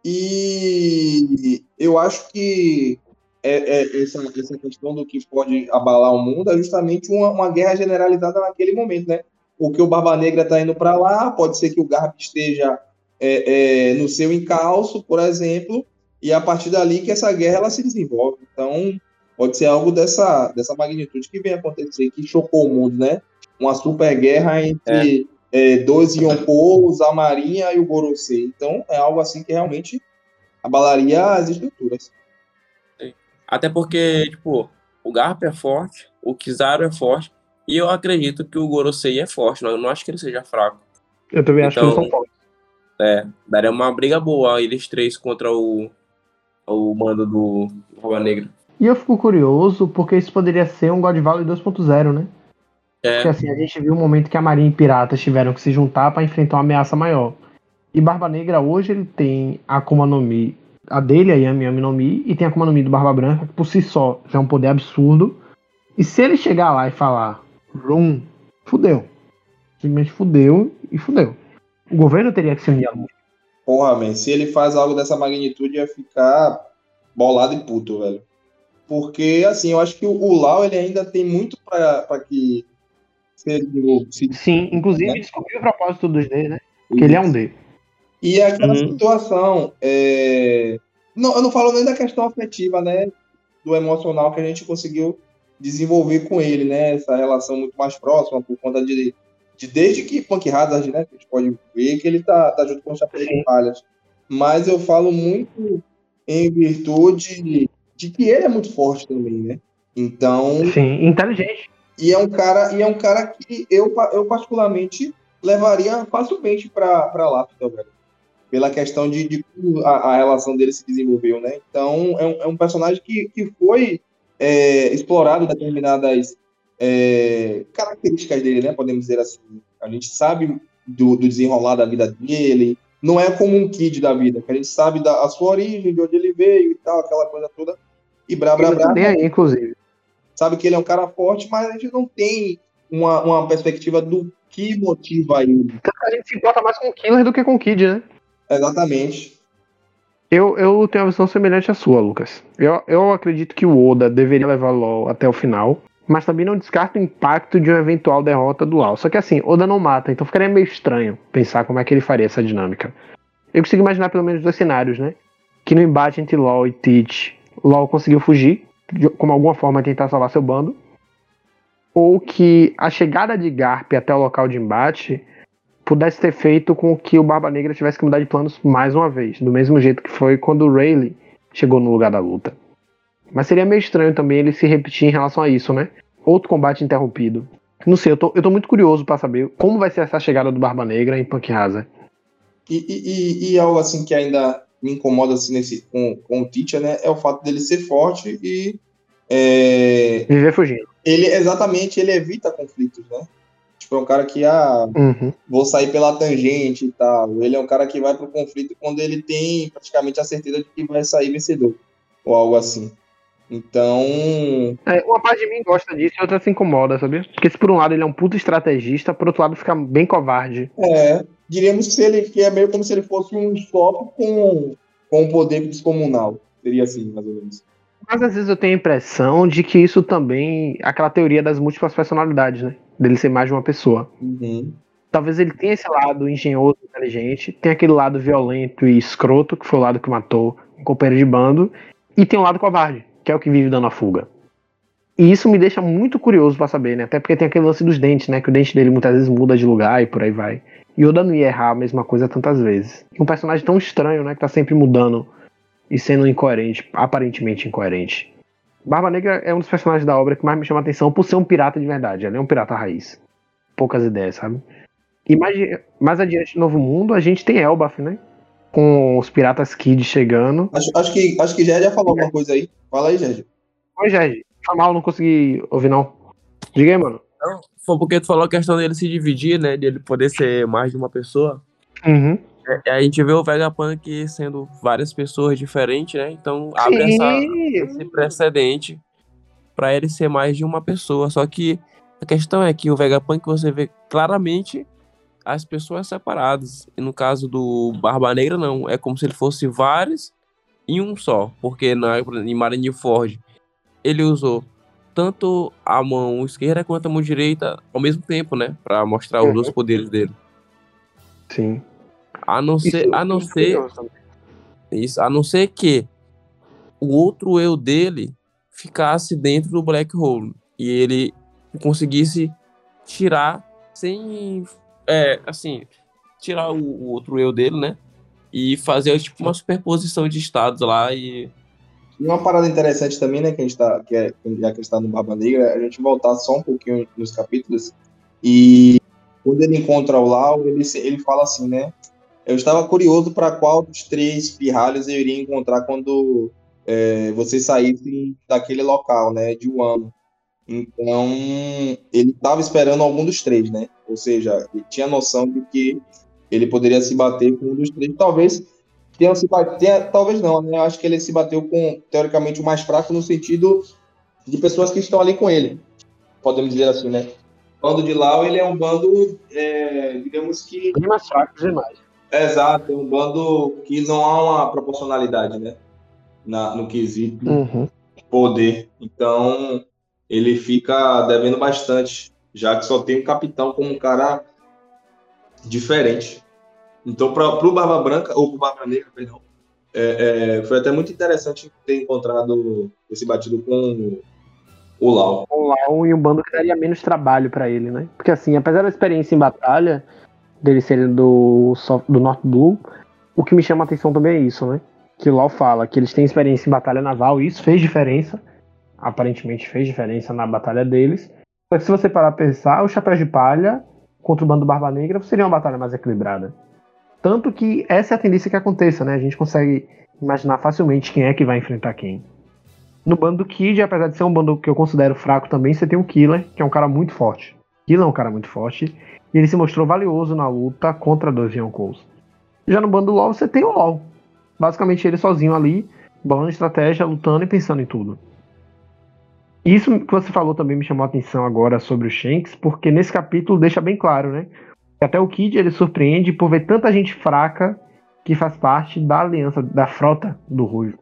Speaker 3: E eu acho que é, é, essa, essa questão do que pode abalar o mundo é justamente uma, uma guerra generalizada naquele momento, né? Porque o Barba Negra está indo para lá, pode ser que o Garp esteja é, é, no seu encalço, por exemplo, e a partir dali que essa guerra ela se desenvolve. Então, pode ser algo dessa, dessa magnitude que vem acontecer, que chocou o mundo, né? Uma super guerra entre é, dois Yonkou, a Marinha e o Gorosei. Então, é algo assim que realmente abalaria as estruturas.
Speaker 2: Até porque, tipo, o Garp é forte, o Kizaru é forte, e eu acredito que o Gorosei é forte, não, eu não acho que ele seja fraco.
Speaker 1: Eu também acho que eles
Speaker 2: Então-
Speaker 1: são fortes.
Speaker 2: É, daria uma briga boa eles três contra o, o mando do Barba Negra.
Speaker 1: E eu fico curioso porque isso poderia ser um God Valley 2.0, né? Porque
Speaker 2: É,
Speaker 1: assim, a gente viu um momento que a Marinha e Piratas tiveram que se juntar para enfrentar uma ameaça maior. E Barba Negra hoje ele tem a Akuma no Mi, a dele, a Yami Yami no Mi, e tem a Akuma no Mi do Barba Branca, que por si só já é um poder absurdo. E se ele chegar lá e falar, Rum, fudeu. Simplesmente fudeu e fudeu. O governo teria que se unir à luta.
Speaker 3: Porra, man, se ele faz algo dessa magnitude, ia ficar bolado e puto, velho. Porque, assim, eu acho que o, o Lau, ele ainda tem muito pra, pra que se se
Speaker 1: Sim, inclusive descobriu o propósito dos D, né? Que ele é um D.
Speaker 3: E aquela
Speaker 2: Uhum.
Speaker 3: situação, é... não, eu não falo nem da questão afetiva, né? Do emocional que a gente conseguiu desenvolver com ele, né? Essa relação muito mais próxima, por conta de, de desde que Punk Hazard, né? A gente pode ver que ele tá, tá junto com o Chapéu de. Palhas. Mas eu falo muito em virtude de, de que ele é muito forte também, né? Então,
Speaker 1: Sim, inteligente.
Speaker 3: e é um cara, e é um cara que eu, eu particularmente levaria facilmente para Lapidus, velho. Pela questão de, de como a, a relação dele se desenvolveu, né? Então, é um, é um personagem que, que foi é, explorado determinadas é, características dele, né? Podemos dizer assim. A gente sabe do, do desenrolar da vida dele. Não é como um kid da vida, que a gente sabe da sua origem, de onde ele veio e tal, aquela coisa toda. E brá, brá, brá
Speaker 1: aí, inclusive.
Speaker 3: sabe que ele é um cara forte, mas a gente não tem uma, uma perspectiva do que motiva ele.
Speaker 1: A gente se importa mais com o Killer do que com o Kid, né?
Speaker 3: Exatamente.
Speaker 1: Eu, eu tenho uma visão semelhante à sua, Lucas. Eu, eu acredito que o Oda deveria levar LoL até o final, mas também não descarto o impacto de uma eventual derrota do LoL. Só que assim, Oda não mata, então ficaria meio estranho pensar como é que ele faria essa dinâmica. Eu consigo imaginar pelo menos dois cenários, né? Que no embate entre LoL e Teach, LoL conseguiu fugir, de como alguma forma tentar salvar seu bando, ou que a chegada de Garp até o local de embate pudesse ter feito com que o Barba Negra tivesse que mudar de planos mais uma vez, do mesmo jeito que foi quando o Rayleigh chegou no lugar da luta. Mas seria meio estranho também ele se repetir em relação a isso, né? Outro combate interrompido. Não sei, eu tô, eu tô muito curioso pra saber como vai ser essa chegada do Barba Negra em Punk Hazard.
Speaker 3: E, e, e- e algo assim que ainda me incomoda assim, nesse, com, com o Teacher, né? É o fato dele ser forte e é,
Speaker 1: Viver fugindo.
Speaker 3: ele exatamente ele evita conflitos, né? Tipo, é um cara que ah,
Speaker 1: Uhum.
Speaker 3: vou sair pela tangente e tal. Ele é um cara que vai pro conflito quando ele tem praticamente a certeza de que vai sair vencedor. Ou algo assim. Então,
Speaker 1: É, uma parte de mim gosta disso e outra se incomoda, sabia? Porque se por um lado ele é um puto estrategista, por outro lado fica bem covarde.
Speaker 3: É, diríamos que, ele, que é meio como se ele fosse um sopo com, com um poder descomunal. Seria assim, mais ou menos.
Speaker 1: Mas às vezes eu tenho a impressão de que isso também. aquela teoria das múltiplas personalidades, né? Dele ser mais de uma pessoa.
Speaker 3: Uhum.
Speaker 1: Talvez ele tenha esse lado engenhoso, inteligente, tem aquele lado violento e escroto, que foi o lado que matou um companheiro de bando, e tem o lado covarde, que é o que vive dando a fuga. E isso me deixa muito curioso para saber, né? Até porque tem aquele lance dos dentes, né? Que o dente dele muitas vezes muda de lugar e por aí vai. E Oda não ia errar a mesma coisa tantas vezes. E um personagem tão estranho, né? Que tá sempre mudando e sendo incoerente, aparentemente incoerente. Barba Negra é um dos personagens da obra que mais me chama a atenção por ser um pirata de verdade. Ele é um pirata raiz. Poucas ideias, sabe? E mais, mais adiante no Novo Mundo, a gente tem Elbaf, né? Com os piratas Kid chegando.
Speaker 3: Acho, acho que, acho que Gerd já falou alguma coisa aí. Fala aí, Gerd.
Speaker 1: Oi, Gerd. Foi mal, não consegui ouvir, não. Diga aí, mano.
Speaker 2: Não, foi porque tu falou a questão dele se dividir, né? De ele poder ser mais de uma pessoa.
Speaker 1: Uhum.
Speaker 2: É, a gente vê o Vegapunk sendo várias pessoas diferentes, né? Então abre essa, esse precedente para ele ser mais de uma pessoa. Só que a questão é que o Vegapunk você vê claramente as pessoas separadas. E no caso do Barba Negra, não. É como se ele fosse vários em um só. Porque na, em Marineford ele usou tanto a mão esquerda quanto a mão direita ao mesmo tempo, né? Para mostrar uhum. os dois poderes dele.
Speaker 1: Sim.
Speaker 2: A não ser, isso, a não ser, isso, a não ser que o outro eu dele ficasse dentro do black hole e ele conseguisse tirar sem, é, assim, tirar o, o outro eu dele, né? E fazer tipo uma superposição de estados lá e
Speaker 3: e uma parada interessante também, né, que a gente tá, que é, já que está no Barba Negra, é a gente voltar só um pouquinho nos capítulos e quando ele encontra o Lau, ele, ele fala assim, né, eu estava curioso para qual dos três pirralhos eu iria encontrar quando é, vocês saíssem daquele local, né, de Wano. Então, ele estava esperando algum dos três, né? Ou seja, ele tinha noção de que ele poderia se bater com um dos três. Talvez tenha se bater, talvez não, né? Eu acho que ele se bateu com, teoricamente, o mais fraco no sentido de pessoas que estão ali com ele. Podemos dizer assim, né? O bando de Lau, ele é um bando, é, digamos que...
Speaker 1: Bem mais fraco demais.
Speaker 3: Exato, é um bando que não há uma proporcionalidade, né? Na, no quesito
Speaker 1: uhum.
Speaker 3: poder. Então, ele fica devendo bastante, já que só tem o capitão como um cara diferente. Então, para o Barba Branca, ou para o Barba Negra, perdão, é, é, foi até muito interessante ter encontrado esse batido com o Lau.
Speaker 1: O Lau e um bando que daria menos trabalho para ele, né? Porque, assim, apesar da experiência em batalha, dele serem do, do North Blue, o que me chama a atenção também é isso, né? Que o Lau fala que eles têm experiência em batalha naval e isso fez diferença. Aparentemente fez diferença na batalha deles. Só que se você parar pra pensar, o Chapéu de Palha contra o bando Barba Negra seria uma batalha mais equilibrada. Tanto que essa é a tendência que aconteça, né? A gente consegue imaginar facilmente quem é que vai enfrentar quem. No bando do Kid, apesar de ser um bando que eu considero fraco também, você tem o Killer, que é um cara muito forte. Killer é um cara muito forte. E ele se mostrou valioso na luta contra dois Yonkous. Já no bando do LoL, você tem o LoL. Basicamente ele sozinho ali, bolando estratégia, lutando e pensando em tudo. Isso que você falou também me chamou a atenção agora sobre o Shanks, porque nesse capítulo deixa bem claro, né? Até o Kid ele surpreende por ver tanta gente fraca que faz parte da aliança, da frota do Ruivo.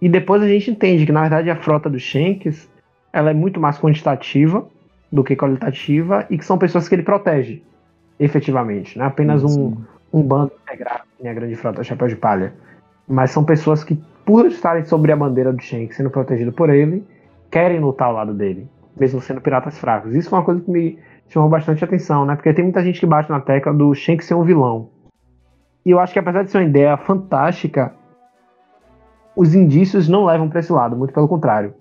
Speaker 1: E depois a gente entende que na verdade a frota do Shanks ela é muito mais quantitativa do que qualitativa e que são pessoas que ele protege, efetivamente. Não é apenas um, um bando integrado, nem a grande frota Chapéu de Palha. Mas são pessoas que, por estarem sobre a bandeira do Shanks, sendo protegido por ele, querem lutar ao lado dele, mesmo sendo piratas fracos. Isso foi uma coisa que me chamou bastante atenção, né? Porque tem muita gente que bate na tecla do Shanks ser um vilão. E eu acho que apesar de ser uma ideia fantástica, os indícios não levam para esse lado, muito pelo contrário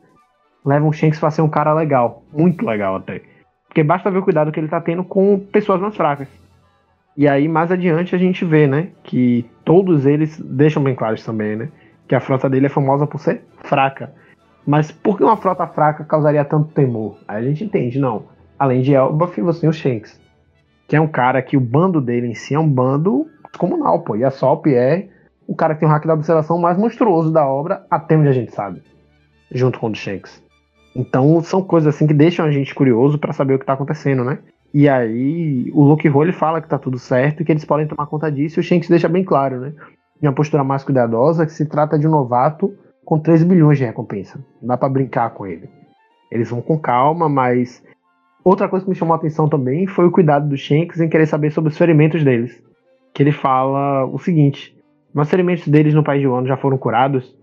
Speaker 1: levam o Shanks pra ser um cara legal. Muito legal até. Porque basta ver o cuidado que ele tá tendo com pessoas mais fracas. E aí, mais adiante, a gente vê, né? Que todos eles deixam bem claros também, né? Que a frota dele é famosa por ser fraca. Mas por que uma frota fraca causaria tanto temor? Aí a gente entende, não. Além de Elbaf, você tem o Shanks. Que é um cara que o bando dele em si é um bando comunal, pô. E a Sop é o cara que tem o hack da observação mais monstruoso da obra, até onde a gente sabe. Junto com o Shanks. Então são coisas assim que deixam a gente curioso para saber o que tá acontecendo, né? E aí o Luke Hole fala que tá tudo certo e que eles podem tomar conta disso e o Shanks deixa bem claro, né? Em uma postura mais cuidadosa que se trata de um novato com 3 bilhões de recompensa. Não dá para brincar com ele. Eles vão com calma, mas Outra coisa que me chamou a atenção também foi o cuidado do Shanks em querer saber sobre os ferimentos deles. Que ele fala o seguinte: os ferimentos deles no país de Wano já foram curados.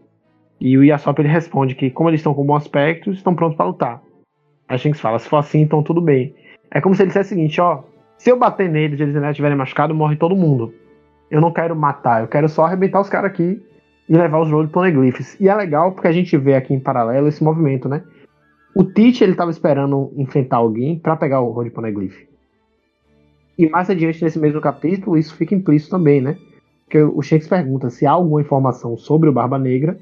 Speaker 1: E o Yasop ele responde que, como eles estão com bom aspecto, estão prontos para lutar. A Shanks fala: se for assim, então tudo bem. É como se ele dissesse o seguinte: ó, se eu bater neles e eles ainda estiverem machucados, morre todo mundo. Eu não quero matar, eu quero só arrebentar os caras aqui e levar os Road Poneglyphs. E é legal porque a gente vê aqui em paralelo esse movimento, né? O Teach ele tava esperando enfrentar alguém para pegar o Road Poneglyph. E mais adiante nesse mesmo capítulo, isso fica implícito também, né? Porque o Shanks pergunta se há alguma informação sobre o Barba Negra.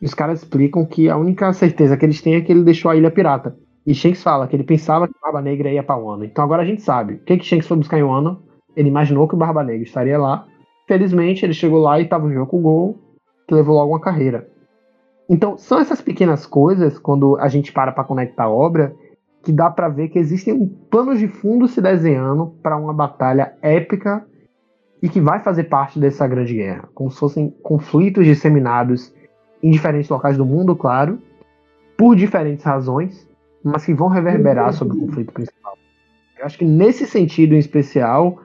Speaker 1: E os caras explicam que a única certeza que eles têm é que ele deixou a ilha pirata. E Shanks fala que ele pensava que o Barba Negra ia para Wano. Então agora a gente sabe. O que, que Shanks foi buscar em Wano? Ele imaginou que o Barba Negra estaria lá. Felizmente ele chegou lá e estava o Gol, que levou logo uma carreira. Então são essas pequenas coisas, quando a gente para para conectar a obra, que dá para ver que existem planos de fundo se desenhando para uma batalha épica e que vai fazer parte dessa grande guerra, como se fossem conflitos disseminados em diferentes locais do mundo, claro, por diferentes razões, mas que vão reverberar sobre o conflito principal. Eu acho que nesse sentido em especial,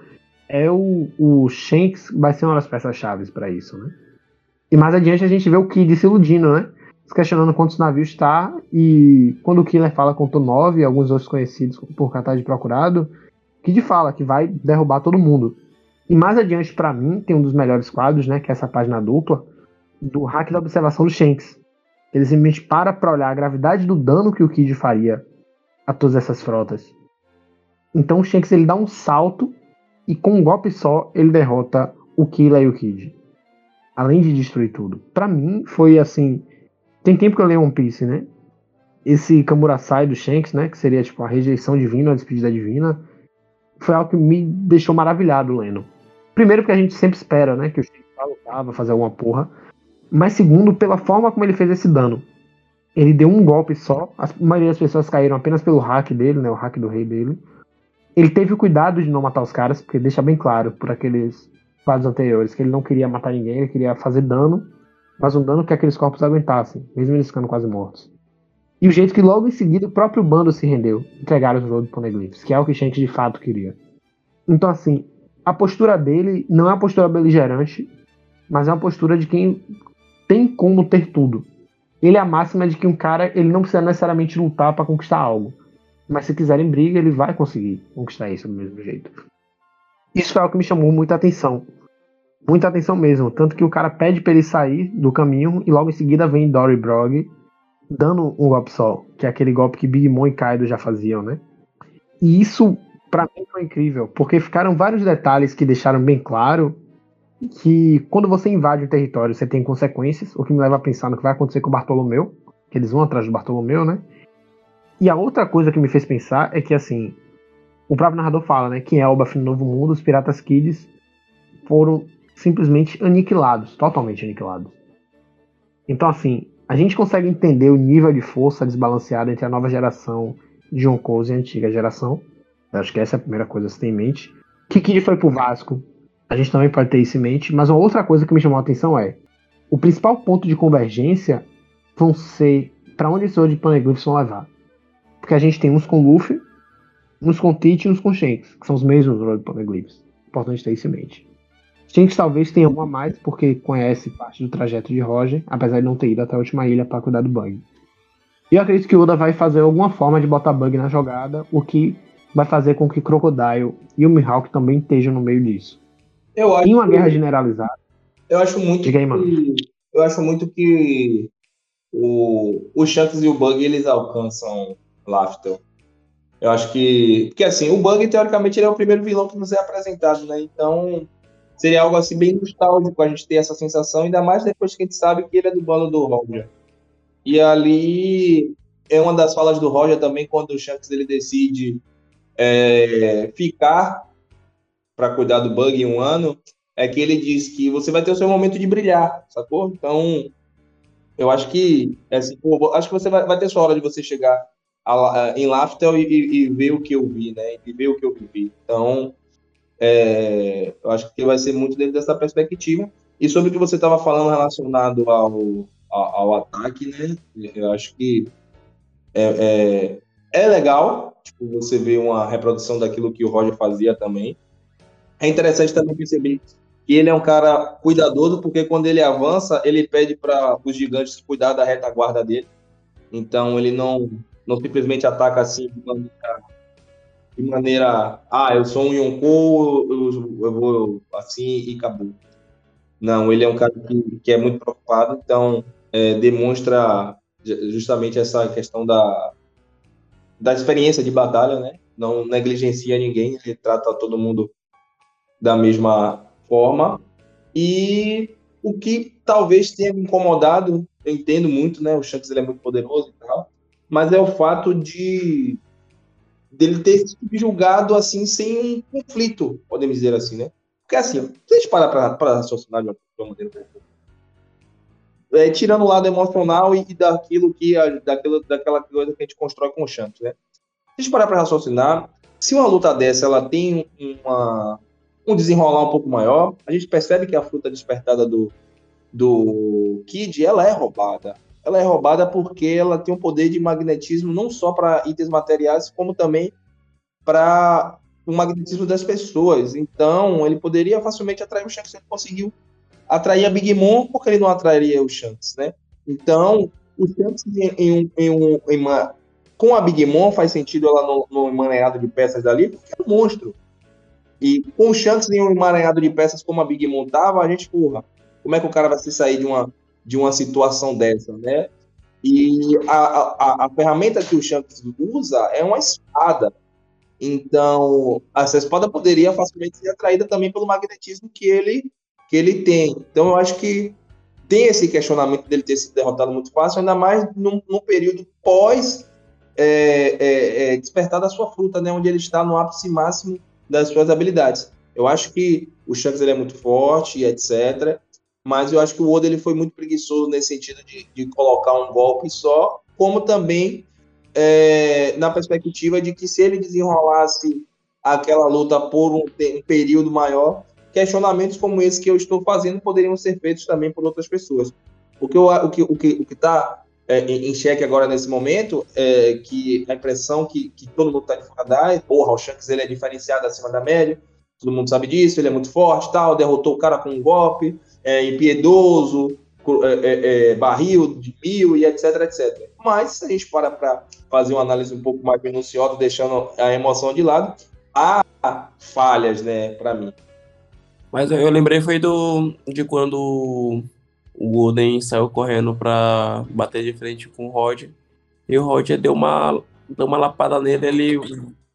Speaker 1: é o, o Shanks vai ser uma das peças-chave para isso, né? E mais adiante a gente vê o Kid se iludindo, né? Se questionando quantos navios está, e quando o Killer fala contou nove, alguns outros conhecidos por cartaz de procurado, Kid fala que vai derrubar todo mundo. E mais adiante, para mim, tem um dos melhores quadros, né? Que é essa página dupla, do hack da observação do Shanks. Ele simplesmente para pra olhar a gravidade do dano que o Kid faria a todas essas frotas. Então o Shanks ele dá um salto e com um golpe só ele derrota o Killa e o Kid. Além de destruir tudo. Para mim foi assim. Tem tempo que eu leio One Piece, né? Esse Kamurasai do Shanks, né? Que seria tipo a rejeição divina, a despedida divina. Foi algo que me deixou maravilhado lendo. Primeiro, porque a gente sempre espera, né? Que o Shanks vai lutar, vai fazer alguma porra. Mas segundo, pela forma como ele fez esse dano. Ele deu um golpe só. A maioria das pessoas caíram apenas pelo hack dele, né? O hack do rei dele. Ele teve o cuidado de não matar os caras, porque deixa bem claro por aqueles anteriores que ele não queria matar ninguém, ele queria fazer dano, mas um dano que aqueles corpos aguentassem, mesmo eles ficando quase mortos. E o jeito que logo em seguida o próprio bando se rendeu, entregaram os Road Poneglyphs, que é o que Shanks de fato queria. Então assim, a postura dele não é uma postura beligerante, mas é uma postura de quem tem como ter tudo. Ele é a máxima de que um cara ele não precisa necessariamente lutar para conquistar algo. Mas se quiserem briga, ele vai conseguir conquistar isso do mesmo jeito. Isso foi algo que me chamou muita atenção. Muita atenção mesmo. Tanto que o cara pede pra ele sair do caminho e logo em seguida vem Dory Brog dando um golpe só. Que é aquele golpe que Big Mom e Kaido já faziam, né? E isso para mim foi incrível, porque ficaram vários detalhes que deixaram bem claro que quando você invade um território você tem consequências, o que me leva a pensar no que vai acontecer com o Bartolomeu, que eles vão atrás do Bartolomeu, né? E a outra coisa que me fez pensar é que assim, o próprio narrador fala, né, que em Elba, no Novo Mundo, os Piratas Kids foram simplesmente aniquilados, totalmente aniquilados. Então assim, a gente consegue entender o nível de força desbalanceado entre a nova geração de Yonkous e a antiga geração, eu acho que essa é a primeira coisa a se ter em mente. Que Kid foi pro Vasco, a gente também pode ter isso em mente, mas uma outra coisa que me chamou a atenção é o principal ponto de convergência vão ser para onde esses de Poneglyphs vão levar. Porque a gente tem uns com Luffy, uns com Tite e uns com Shanks, que são os mesmos Road Poneglyphs. Importante ter isso em mente. Shanks talvez tenha um a mais, porque conhece parte do trajeto de Roger, apesar de não ter ido até a última ilha para cuidar do bug. E eu acredito que o Oda vai fazer alguma forma de botar bug na jogada, o que vai fazer com que Crocodile e o Mihawk também estejam no meio disso.
Speaker 3: Eu acho
Speaker 1: em uma
Speaker 3: que,
Speaker 1: guerra generalizada.
Speaker 3: Eu acho muito
Speaker 1: Diga aí, mano.
Speaker 3: que, eu acho muito que o, o Shanks e o Bug eles alcançam Laftel. Eu acho que. Porque assim, o Bug, teoricamente, ele é o primeiro vilão que nos é apresentado, né? Então, seria algo assim bem nostálgico a gente ter essa sensação, ainda mais depois que a gente sabe que ele é do bando do Roger. E ali é uma das falas do Roger também, quando o Shanks ele decide é, ficar para cuidar do bug em um ano, é que ele diz que você vai ter o seu momento de brilhar, sacou? Então, eu acho que, assim, pô, acho que você vai, vai, ter sua hora de você chegar em Laftel e, e, e, ver o que eu vi, né? E ver o que eu vivi. Então, é, eu acho que vai ser muito dentro dessa perspectiva. E sobre o que você estava falando relacionado ao, ao, ao, ataque, né? Eu acho que é, é, é legal, Tipo, você vê uma reprodução daquilo que o Roger fazia também. É interessante também perceber que ele é um cara cuidadoso, porque quando ele avança, ele pede para os gigantes cuidar da retaguarda dele. Então ele não, não simplesmente ataca assim de maneira, de maneira ah, eu sou um Yonkou, eu, eu vou assim e acabou. Não, ele é um cara que, que é muito preocupado, então é, demonstra justamente essa questão da, da experiência de batalha, né? Não negligencia ninguém, ele trata todo mundo da mesma forma. E o que talvez tenha me incomodado, eu entendo muito, né? O Shanks ele é muito poderoso e tal, mas é o fato de dele ter julgado assim sem um conflito, podemos dizer assim, né? Porque assim, se a gente parar para raciocinar de uma maneira é, tirando o lado emocional e daquilo que daquilo, daquela coisa que a gente constrói com o Shanks, né? Se a gente parar para raciocinar, se uma luta dessa ela tem uma, um desenrolar um pouco maior, a gente percebe que a fruta despertada do, do Kid ela é roubada. Ela é roubada porque ela tem um poder de magnetismo não só para itens materiais, como também para o magnetismo das pessoas. Então, ele poderia facilmente atrair o Shanks, ele conseguiu atrair a Big Mom, porque ele não atrairia o Shanks, né? Então, o Shanks em, em, em, em uma, com a Big Mom faz sentido ela no, no emaranhado de peças dali, porque é um monstro. E com o Shanks em um emaranhado de peças como a Big Mom tava, a gente, porra, como é que o cara vai se sair de uma, de uma situação dessa, né? E a, a, a ferramenta que o Shanks usa é uma espada. Então, essa espada poderia facilmente ser atraída também pelo magnetismo que ele que ele tem. Então eu acho que tem esse questionamento dele ter sido derrotado muito fácil, ainda mais num, num período pós é, é, é, despertar da sua fruta, né, onde ele está no ápice máximo das suas habilidades. Eu acho que o Shanks ele é muito forte, etc. Mas eu acho que o Oda ele foi muito preguiçoso nesse sentido de, de colocar um golpe só, como também é, na perspectiva de que se ele desenrolasse aquela luta por um, um período maior, questionamentos como esse que eu estou fazendo poderiam ser feitos também por outras pessoas. O, o que o que o que está é, em, xeque agora nesse momento é que a impressão que, que todo mundo está de fora é, porra, o Shanks ele é diferenciado acima da média, todo mundo sabe disso, ele é muito forte, tal, derrotou o cara com um golpe, é impiedoso, é, é, é, barril de mil e etc, etc. Mas se a gente para para fazer uma análise um pouco mais minuciosa, deixando a emoção de lado, há falhas, né, para mim.
Speaker 2: Mas eu lembrei foi do de quando o Golden saiu correndo para bater de frente com o Roger. E o Roger deu uma, deu uma lapada nele, ele,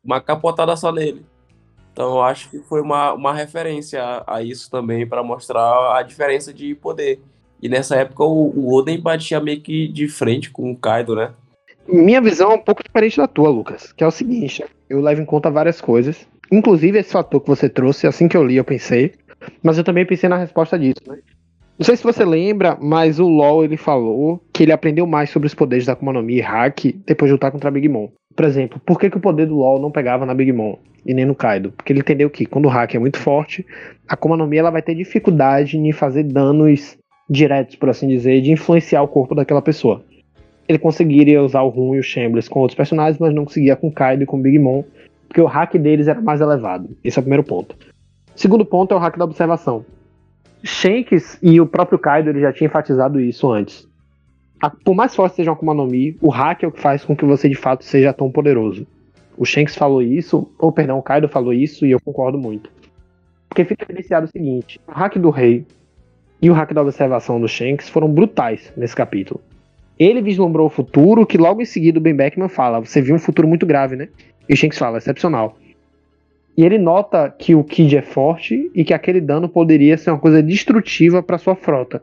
Speaker 2: uma capotada só nele. Então eu acho que foi uma, uma referência a, a isso também para mostrar a diferença de poder. E nessa época o, o Oden batia meio que de frente com o Kaido, né?
Speaker 1: Minha visão é um pouco diferente da tua, Lucas, que é o seguinte, eu levo em conta várias coisas, inclusive esse fator que você trouxe, assim que eu li eu pensei, mas eu também pensei na resposta disso, né? Não sei se você lembra, mas o LoL ele falou que ele aprendeu mais sobre os poderes da Akuma no Mi e Hack depois de lutar contra a Big Mom. Por exemplo, por que, que o poder do LoL não pegava na Big Mom e nem no Kaido? Porque ele entendeu que quando o Hack é muito forte, a Akuma ela vai ter dificuldade em fazer danos diretos, por assim dizer, de influenciar o corpo daquela pessoa. Ele conseguiria usar o Run e o Shambles com outros personagens, mas não conseguia com Kaido e com Big Mom, porque o hack deles era mais elevado. Esse é o primeiro ponto. Segundo ponto é o hack da observação. Shanks e o próprio Kaido ele já tinha enfatizado isso antes. A, por mais forte seja uma Akuma Mi, o hack é o que faz com que você de fato seja tão poderoso. O Shanks falou isso, ou perdão, o Kaido falou isso e eu concordo muito. Porque fica evidenciado o seguinte: o hack do rei e o hack da observação do Shanks foram brutais nesse capítulo. Ele vislumbrou o futuro, que logo em seguida o Ben Beckman fala: Você viu um futuro muito grave, né? E o Shanks fala: Excepcional. E ele nota que o Kid é forte e que aquele dano poderia ser uma coisa destrutiva para sua frota.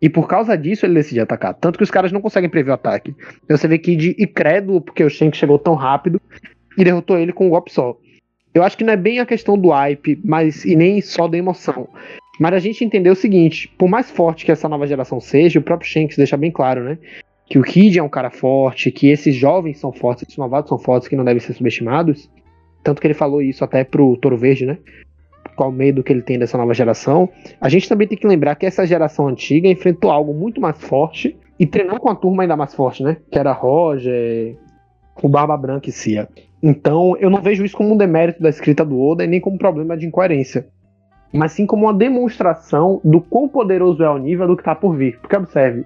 Speaker 1: E por causa disso ele decide atacar. Tanto que os caras não conseguem prever o ataque. Então você vê Kid incrédulo porque o Shank chegou tão rápido e derrotou ele com um golpe só. Eu acho que não é bem a questão do hype, mas e nem só da emoção. Mas a gente entendeu o seguinte: por mais forte que essa nova geração seja, o próprio Shanks deixa bem claro, né? Que o Kid é um cara forte, que esses jovens são fortes, esses novatos são fortes, que não devem ser subestimados. Tanto que ele falou isso até pro Toro Verde, né? Qual medo que ele tem dessa nova geração. A gente também tem que lembrar que essa geração antiga enfrentou algo muito mais forte e treinou com a turma ainda mais forte, né? Que era Roger, o Barba Branca e Cia. Então, eu não vejo isso como um demérito da escrita do Oda e nem como um problema de incoerência. Mas sim como uma demonstração do quão poderoso é o nível do que está por vir. Porque observe,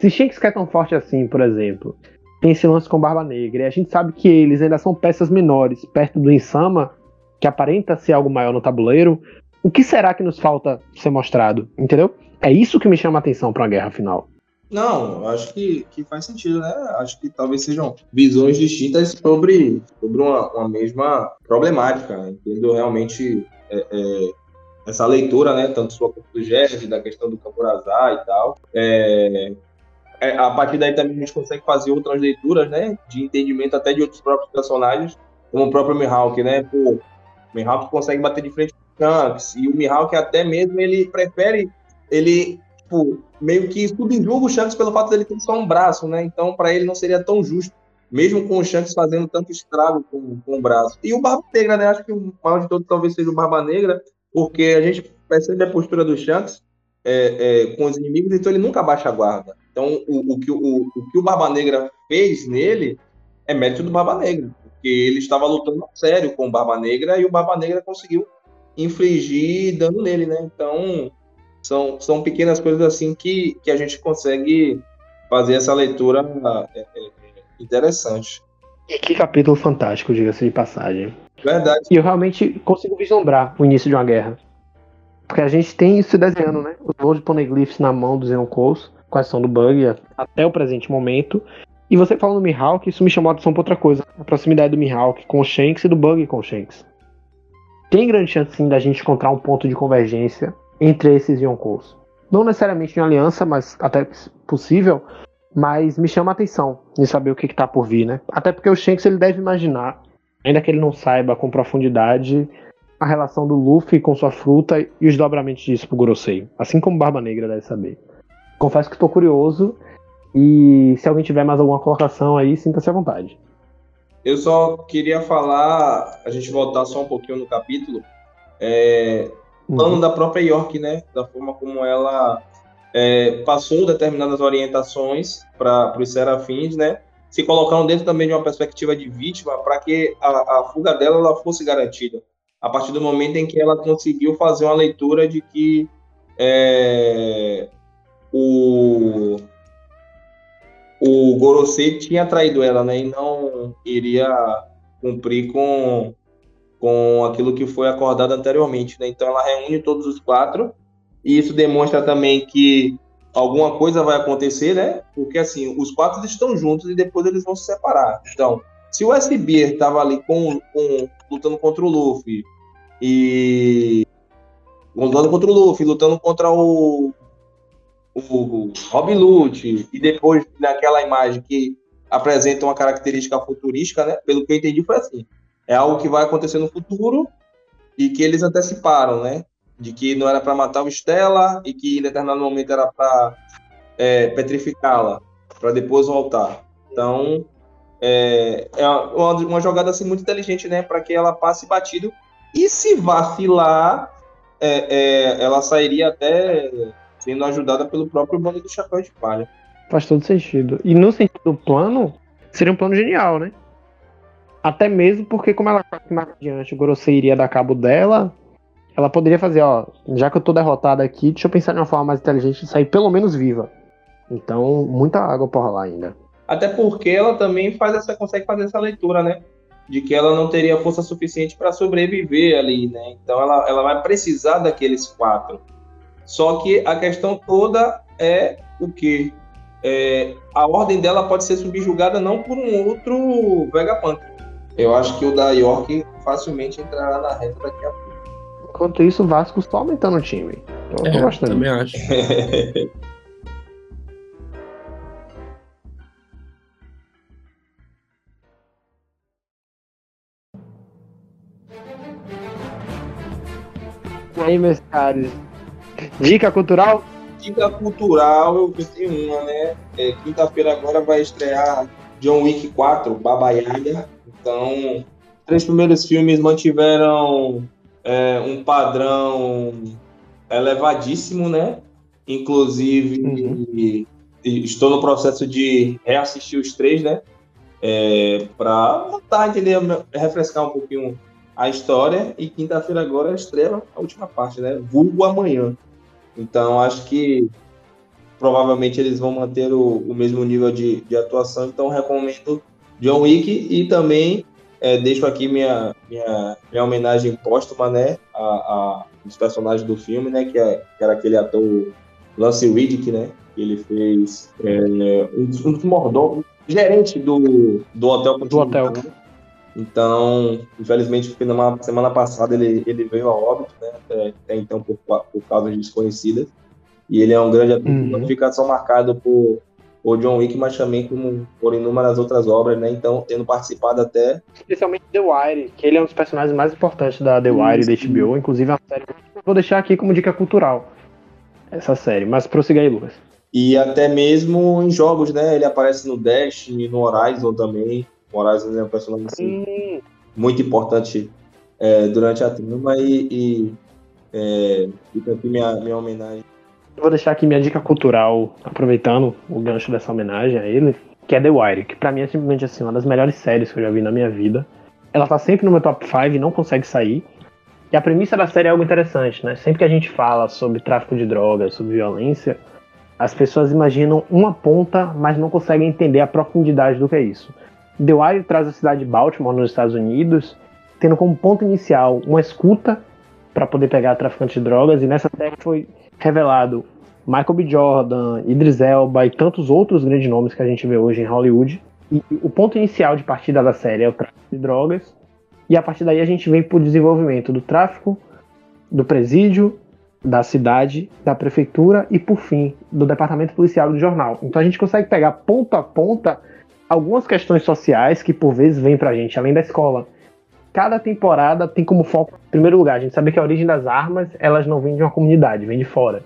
Speaker 1: se Shanks quer tão forte assim, por exemplo, tem esse lance com Barba Negra, e a gente sabe que eles ainda são peças menores, perto do Insama, que aparenta ser algo maior no tabuleiro, o que será que nos falta ser mostrado? Entendeu? É isso que me chama a atenção para uma guerra final.
Speaker 3: Não, acho que, que faz sentido, né? Acho que talvez sejam visões distintas sobre, sobre uma, uma mesma problemática. Né? Entendo realmente é, é, essa leitura, né? Tanto sua quanto do Gerd, da questão do Camporazar e tal. É, é, a partir daí também a gente consegue fazer outras leituras, né? De entendimento até de outros próprios personagens, como o próprio Mihawk, né? O Mihawk consegue bater de frente com o Shanks, e o Mihawk até mesmo ele prefere, ele tipo, meio que subjuga o Shanks pelo fato dele ter só um braço, né? Então, para ele não seria tão justo, mesmo com o Shanks fazendo tanto estrago com, com o braço. E o Barba Negra, né? Acho que o maior de todos talvez seja o Barba Negra, porque a gente percebe a postura do Shanks é, é, com os inimigos, então ele nunca baixa a guarda. Então, o, o, que, o, o que o Barba Negra fez nele é mérito do Barba Negra, porque ele estava lutando sério com o Barba Negra e o Barba Negra conseguiu infligir dano nele, né? Então, são, são pequenas coisas assim que, que a gente consegue fazer essa leitura é, é, é interessante.
Speaker 1: E que capítulo fantástico, diga-se de passagem.
Speaker 3: Verdade.
Speaker 1: E eu realmente consigo vislumbrar o início de uma guerra. Porque a gente tem isso desenhando, né? Os Gold Poneglyphs na mão dos Yonkous, com a ação do Bug até o presente momento. E você falando do Mihawk, isso me chamou a atenção pra outra coisa. A proximidade do Mihawk com o Shanks e do Bug com o Shanks. Tem grande chance sim da gente encontrar um ponto de convergência entre esses Yonkous. Não necessariamente em aliança, mas até possível, mas me chama a atenção de saber o que está por vir, né? Até porque o Shanks ele deve imaginar, ainda que ele não saiba com profundidade, a relação do Luffy com sua fruta e os dobramentos disso pro Gorosei, assim como Barba Negra deve saber. Confesso que estou curioso e se alguém tiver mais alguma colocação aí, sinta-se à vontade.
Speaker 3: Eu só queria falar, a gente voltar só um pouquinho no capítulo, é, plano uhum. da própria York, né? Da forma como ela é, passou determinadas orientações para os serafins, né? Se colocando dentro também de uma perspectiva de vítima para que a, a, fuga dela ela fosse garantida. A partir do momento em que ela conseguiu fazer uma leitura de que é, o o Gorosei tinha traído ela, né? E não iria cumprir com com aquilo que foi acordado anteriormente. Né? Então ela reúne todos os quatro e isso demonstra também que alguma coisa vai acontecer, né? Porque assim, os quatro estão juntos e depois eles vão se separar. Então, se o SB estava ali com, com, lutando contra o Luffy e lutando contra o Luffy, lutando contra o o Rob Lute e depois naquela imagem que apresenta uma característica futurística, né? Pelo que eu entendi foi assim é algo que vai acontecer no futuro e que eles anteciparam, né? De que não era para matar o Stella e que em determinado momento era para é, petrificá-la, para depois voltar. Então, é, é uma, uma, jogada assim muito inteligente, né? Para que ela passe batido. E se vacilar, é, é, ela sairia até sendo ajudada pelo próprio bando do Chapéu de Palha.
Speaker 1: Faz todo sentido. E no sentido do plano, seria um plano genial, né? Até mesmo porque, como ela mais adiante, o Gorosei iria dar cabo dela, ela poderia fazer, ó, já que eu tô derrotada aqui, deixa eu pensar de uma forma mais inteligente de sair pelo menos viva. Então, muita água por lá ainda.
Speaker 3: Até porque ela também faz essa, consegue fazer essa leitura, né? De que ela não teria força suficiente para sobreviver ali, né? Então ela, ela vai precisar daqueles quatro. Só que a questão toda é o que? É, a ordem dela pode ser subjugada não por um outro Vegapunk, eu acho que o da York facilmente entrará na reta daqui a pouco.
Speaker 1: Enquanto isso, o Vasco está aumentando o time.
Speaker 2: Eu é, tô gostando. Também acho.
Speaker 1: e aí, meus caros? Dica cultural?
Speaker 3: Dica cultural, eu tenho uma, né? É, Quinta-feira agora vai estrear John Wick 4, Baba Yaga. Então, três primeiros filmes mantiveram é, um padrão elevadíssimo, né? Inclusive, uhum. estou no processo de reassistir os três, né? é, para voltar, entender, refrescar um pouquinho a história. E quinta-feira agora estreia a última parte, né? Vulgo amanhã. Então acho que provavelmente eles vão manter o, o mesmo nível de, de atuação. Então recomendo John Wick e também é, deixo aqui minha, minha, minha homenagem póstuma, né, a, a os personagens do filme, né, que, é, que era aquele ator Lance Riddick, né, que ele fez é, um, um dos mordomos, gerente do, do hotel.
Speaker 1: Do hotel.
Speaker 3: Então, infelizmente, na semana passada ele, ele veio a óbito, né, até, até então por, por causas desconhecidas. E ele é um grande ator, uhum. fica só marcado por o John Wick, mas também como por inúmeras outras obras, né? Então, tendo participado até.
Speaker 1: Especialmente The Wire, que ele é um dos personagens mais importantes da The Wire da HBO, inclusive uma série. Vou deixar aqui como dica cultural essa série, mas prossiga aí, Lucas.
Speaker 3: E até mesmo em jogos, né? Ele aparece no Dash e no Horizon também. Horizon é um personagem assim, hum. muito importante é, durante a trama e, e é, fica aqui minha, minha homenagem
Speaker 1: Vou deixar aqui minha dica cultural, aproveitando o gancho dessa homenagem a ele, que é The Wire, que pra mim é simplesmente assim, uma das melhores séries que eu já vi na minha vida. Ela tá sempre no meu top 5 e não consegue sair. E a premissa da série é algo interessante, né? Sempre que a gente fala sobre tráfico de drogas, sobre violência, as pessoas imaginam uma ponta, mas não conseguem entender a profundidade do que é isso. The Wire traz a cidade de Baltimore, nos Estados Unidos, tendo como ponto inicial uma escuta para poder pegar traficante de drogas, e nessa série foi revelado Michael B. Jordan, Idris Elba e tantos outros grandes nomes que a gente vê hoje em Hollywood. E o ponto inicial de partida da série é o tráfico de drogas. E a partir daí a gente vem para o desenvolvimento do tráfico, do presídio, da cidade, da prefeitura e, por fim, do departamento policial do jornal. Então a gente consegue pegar ponto a ponta algumas questões sociais que por vezes vêm para a gente, além da escola cada temporada tem como foco, em primeiro lugar, a gente sabe que a origem das armas, elas não vêm de uma comunidade, vêm de fora.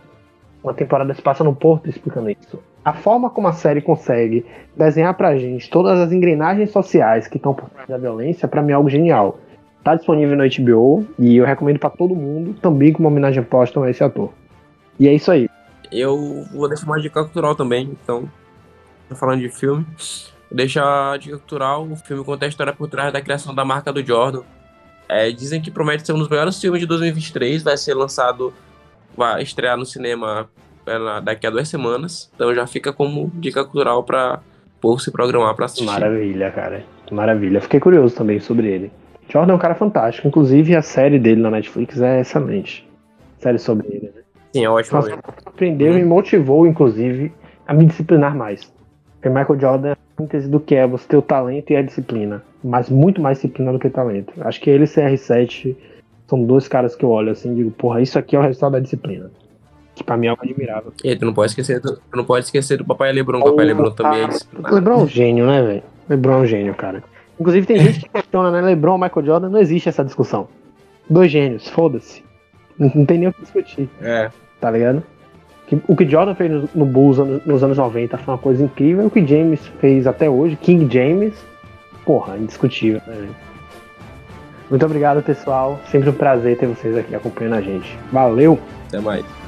Speaker 1: Uma temporada se passa no Porto explicando isso. A forma como a série consegue desenhar pra gente todas as engrenagens sociais que estão por trás da violência, para mim é algo genial. Tá disponível no HBO e eu recomendo para todo mundo, também com uma homenagem póstuma a esse ator. E é isso aí.
Speaker 2: Eu vou deixar uma dica cultural também, então, falando de filme. Deixa a dica cultural, o filme conta a história por trás da criação da marca do Jordan. É, dizem que promete ser um dos melhores filmes de 2023, vai ser lançado, vai estrear no cinema daqui a duas semanas. Então já fica como dica cultural para povo se programar para assistir.
Speaker 1: Maravilha, cara. Maravilha. Fiquei curioso também sobre ele. Jordan é um cara fantástico. Inclusive a série dele na Netflix é excelente. Série sobre ele, né?
Speaker 2: Sim, é ótimo.
Speaker 1: Aprendeu hum. e motivou, inclusive, a me disciplinar mais. Porque Michael Jordan é síntese do que é você ter o talento e a disciplina. Mas muito mais disciplina do que talento. Acho que ele e CR7 são dois caras que eu olho assim e digo, porra, isso aqui é o resultado da disciplina. Que pra mim é algo admirável.
Speaker 2: E tu não pode esquecer do, tu não pode esquecer do Papai Lebron. O Papai Lebron também é disciplinado.
Speaker 1: Lebron é um gênio, né, velho? Lebron é um gênio, cara. Inclusive tem gente que questiona, né? Lebron Michael Jordan, não existe essa discussão. Dois gênios, foda-se. Não, não tem nem o que discutir.
Speaker 2: É.
Speaker 1: Tá ligado? O que Jordan fez no, Bulls nos anos 90 foi uma coisa incrível. O que James fez até hoje, King James, porra, indiscutível. Né? Muito obrigado, pessoal. Sempre um prazer ter vocês aqui acompanhando a gente. Valeu!
Speaker 2: Até mais.